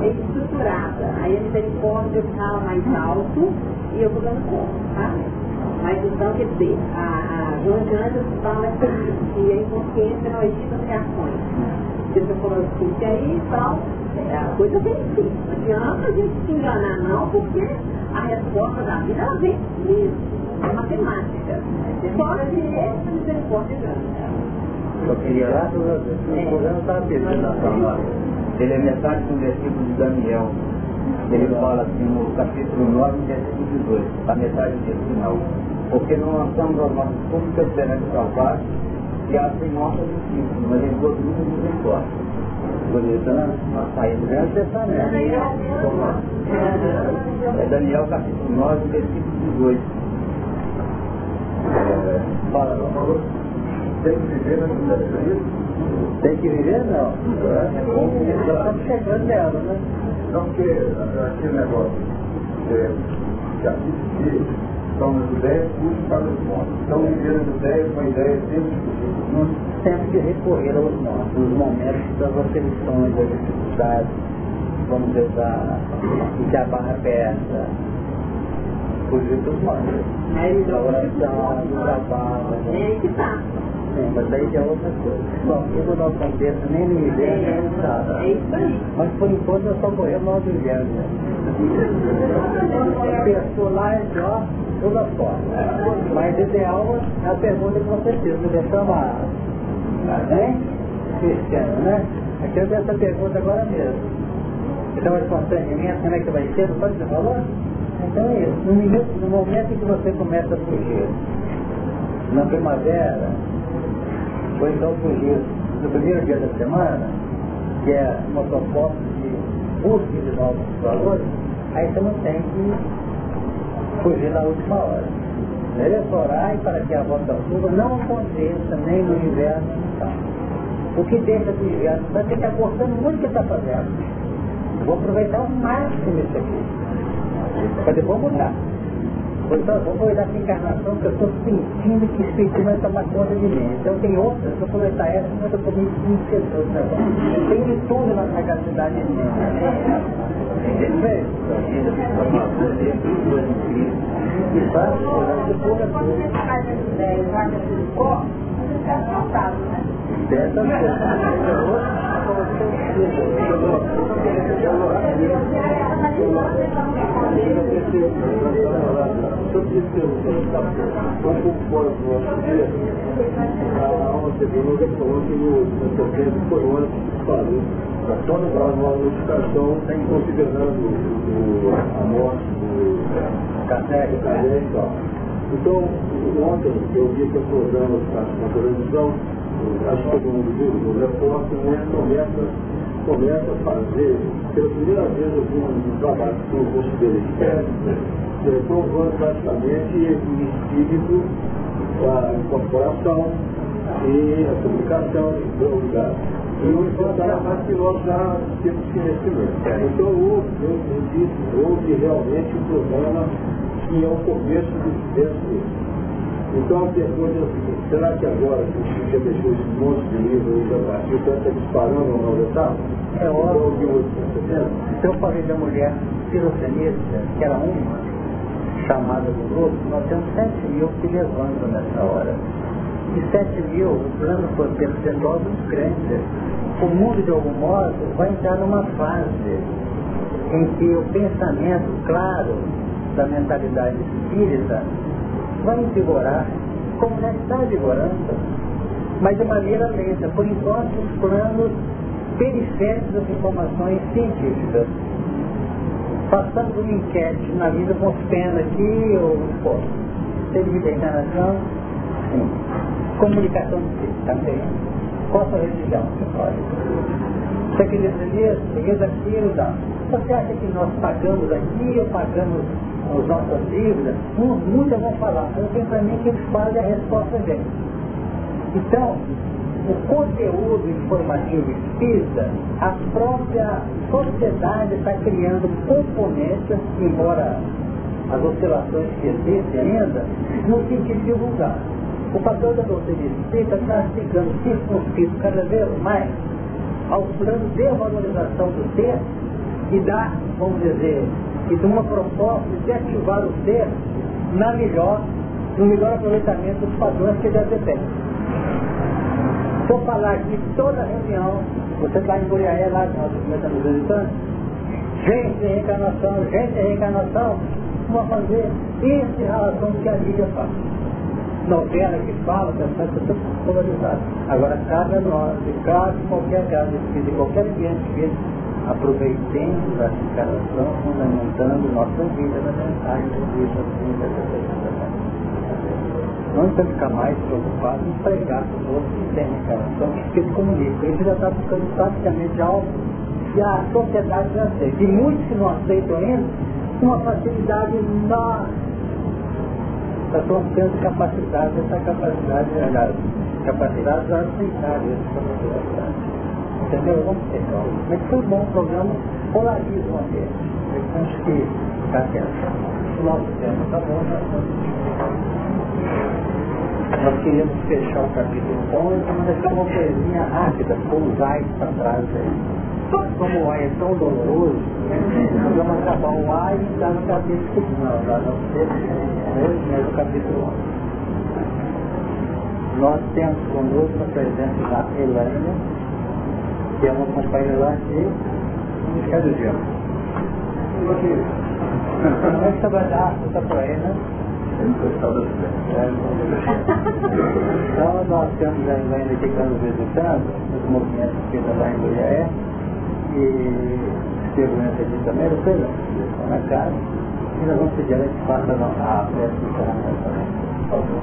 estruturada. Aí a misericórdia estava mais alto e eu vou dando conta, tá? Mas então, quer dizer, a, a Anjos fala que a inconsciência não existe as reações. Você está falando assim, que aí tal, é, a coisa vem sim. Não adianta a gente se enganar não, porque a resposta da vida ela vem mesmo. É matemática. Fora de essa misericórdia grande. Só queria lá. O problema estava perdendo na palavra. Ele é metade do versículo de Daniel. Ele fala assim no capítulo 9, versículo 18, a metade desse final. Porque não lançamos as nossas públicas perante o Calvário, que hacem nossa justiça, mas em todo mundo nos importa. Bonita, uma saída grande testamento. É Daniel capítulo 9, versículo 18. É, fala, não. Tem que viver na vida isso? Tem que viver não. É, já estamos chegando nela, né? Não, porque aquele negócio é, que são as ideias puxam para os mortos. Então viver as ideias com a ideia sempre que Temos que recorrer aos mortos, nos momentos das aflições, das dificuldades, vamos dizer, da, que a barra aberta, fugir dos mortos. A oração, o trabalho. É aí que está. Sim, mas aí já é outra coisa. Bom, eu vou dar o contexto nem no inverno nem no sábado. É isso aí. Mas por enquanto eu só no do inverno. né? Pessoa lá é ó, toda forma. Mas ideal é a pergunta que você fez, me deixou uma. Cristiano, né? Aqui eu tenho essa pergunta agora mesmo. Então, o constrangimento, como é que vai ser? Não pode você falou? Então é isso. No momento, no momento em que você começa a fugir, na primavera, ou então fugir no primeiro dia da semana, que é uma proposta de busca de novos valores, aí você não tem que fugir na última hora. Melhor orar para que a vossa fuga não aconteça nem no inverno nem no. O que deixa do inverno, você tem que estar cortando muito o que está fazendo. Vou aproveitar ao máximo isso aqui. Para depois mudar. Pois então, vou aproveitar essa encarnação que eu estou sentindo que o Espírito vai tomar conta de mim. Então tem outras, vou aproveitar essa, mas eu estou me sentindo o negócio. Tem de tudo na sagacidade de mim. Assustado, né? Dessa considerando o- a morte do Café, Kardec e tal. Então, ontem eu vi que o programa na televisão, acho que todo mundo viu, o repórter né, começa, começa a fazer, pela primeira vez eu vi um trabalho que o rosto dele é, provando praticamente o espírito, a incorporação e a comunicação em todo lugar. E o importante que nós já temos conhecimento. Então houve, eu disse, houve realmente um programa que é o começo do sucesso Então a pergunta é a seguinte, será que agora que o Chico já deixou esse monte de livro aí já partiu, então está disparando uma nova etapa? É óbvio. Igual o de hoje, está entendendo? Então eu falei da mulher pirocenista, que era uma, chamada do grupo, nós temos 7 mil se levando nessa hora. E 7 mil, o plano foi percentual dos crentes. O mundo, de algum modo, vai entrar numa fase em que o pensamento claro da mentalidade espírita vai vigorar, como já está vigorando, mas de maneira lenta. Por enquanto, os planos periféricos das informações científicas. Passando por uma enquete na vida com os pena aqui ou fora. Serviço da encarnação, sim. Comunicação também. Qual a sua religião? Você acredita nisso? Acredita aquilo? Não. Você acha que nós pagamos aqui ou pagamos as nossas dívidas? Muitas vão falar. Tenho para mim que eles fazem a resposta vem. Então, o conteúdo informativo espírita, a própria sociedade está criando componentes, embora as oscilações que existem ainda, no sentido de divulgar. O papel da doutrina espírita está ficando circunscrito cada vez mais ao plano de valorização do ser e da, vamos dizer, e de uma proposta de ativar o ser na melhor, no melhor aproveitamento dos padrões que ter. Se eu falar aqui toda reunião, você está em Guriaé lá, que nós começamos visitando, gente em reencarnação, gente em reencarnação, vamos fazer esse relação que a mídia faz. Novela que fala, que é tudo polarizado. Agora, cada nós, e cada qualquer caso de qualquer ambiente que aproveitemos a encarnação, fundamentando nossa vida na mensagem do Cristo, não precisa ficar mais preocupado em pregar para os outros que têm encarnação, que se comunicam. Ele já está buscando praticamente algo que a sociedade já aceita. E muitos que não aceitam ainda, uma facilidade enorme. Estão tendo capacidade, essa capacidade, aliás, capacidade de aceitar isso para a sociedade. Entendeu? Vamos ter calma. Mas foi bom o programa, polariza uma vez. Eu acho que está atento. Nosso tempo está bom, já nós queríamos fechar o capítulo 11, mas deixar uma coisinha rápida, com os ais para trás aí. Como o ai é tão doloroso, nós vamos acabar o ai e dar no capítulo não, no sexto, né, no capítulo 11. nós temos conosco a presença da Elaine, que é uma companheira lá de Ministério do Dia. Como é que está por aí, né? Então nós temos a Elaine aqui que nos visitando, nos movimentos que lá em Goiás, e segurança aqui também, depois estão na casa, e nós vamos pedir a que faça a prece encerramento também. Por favor.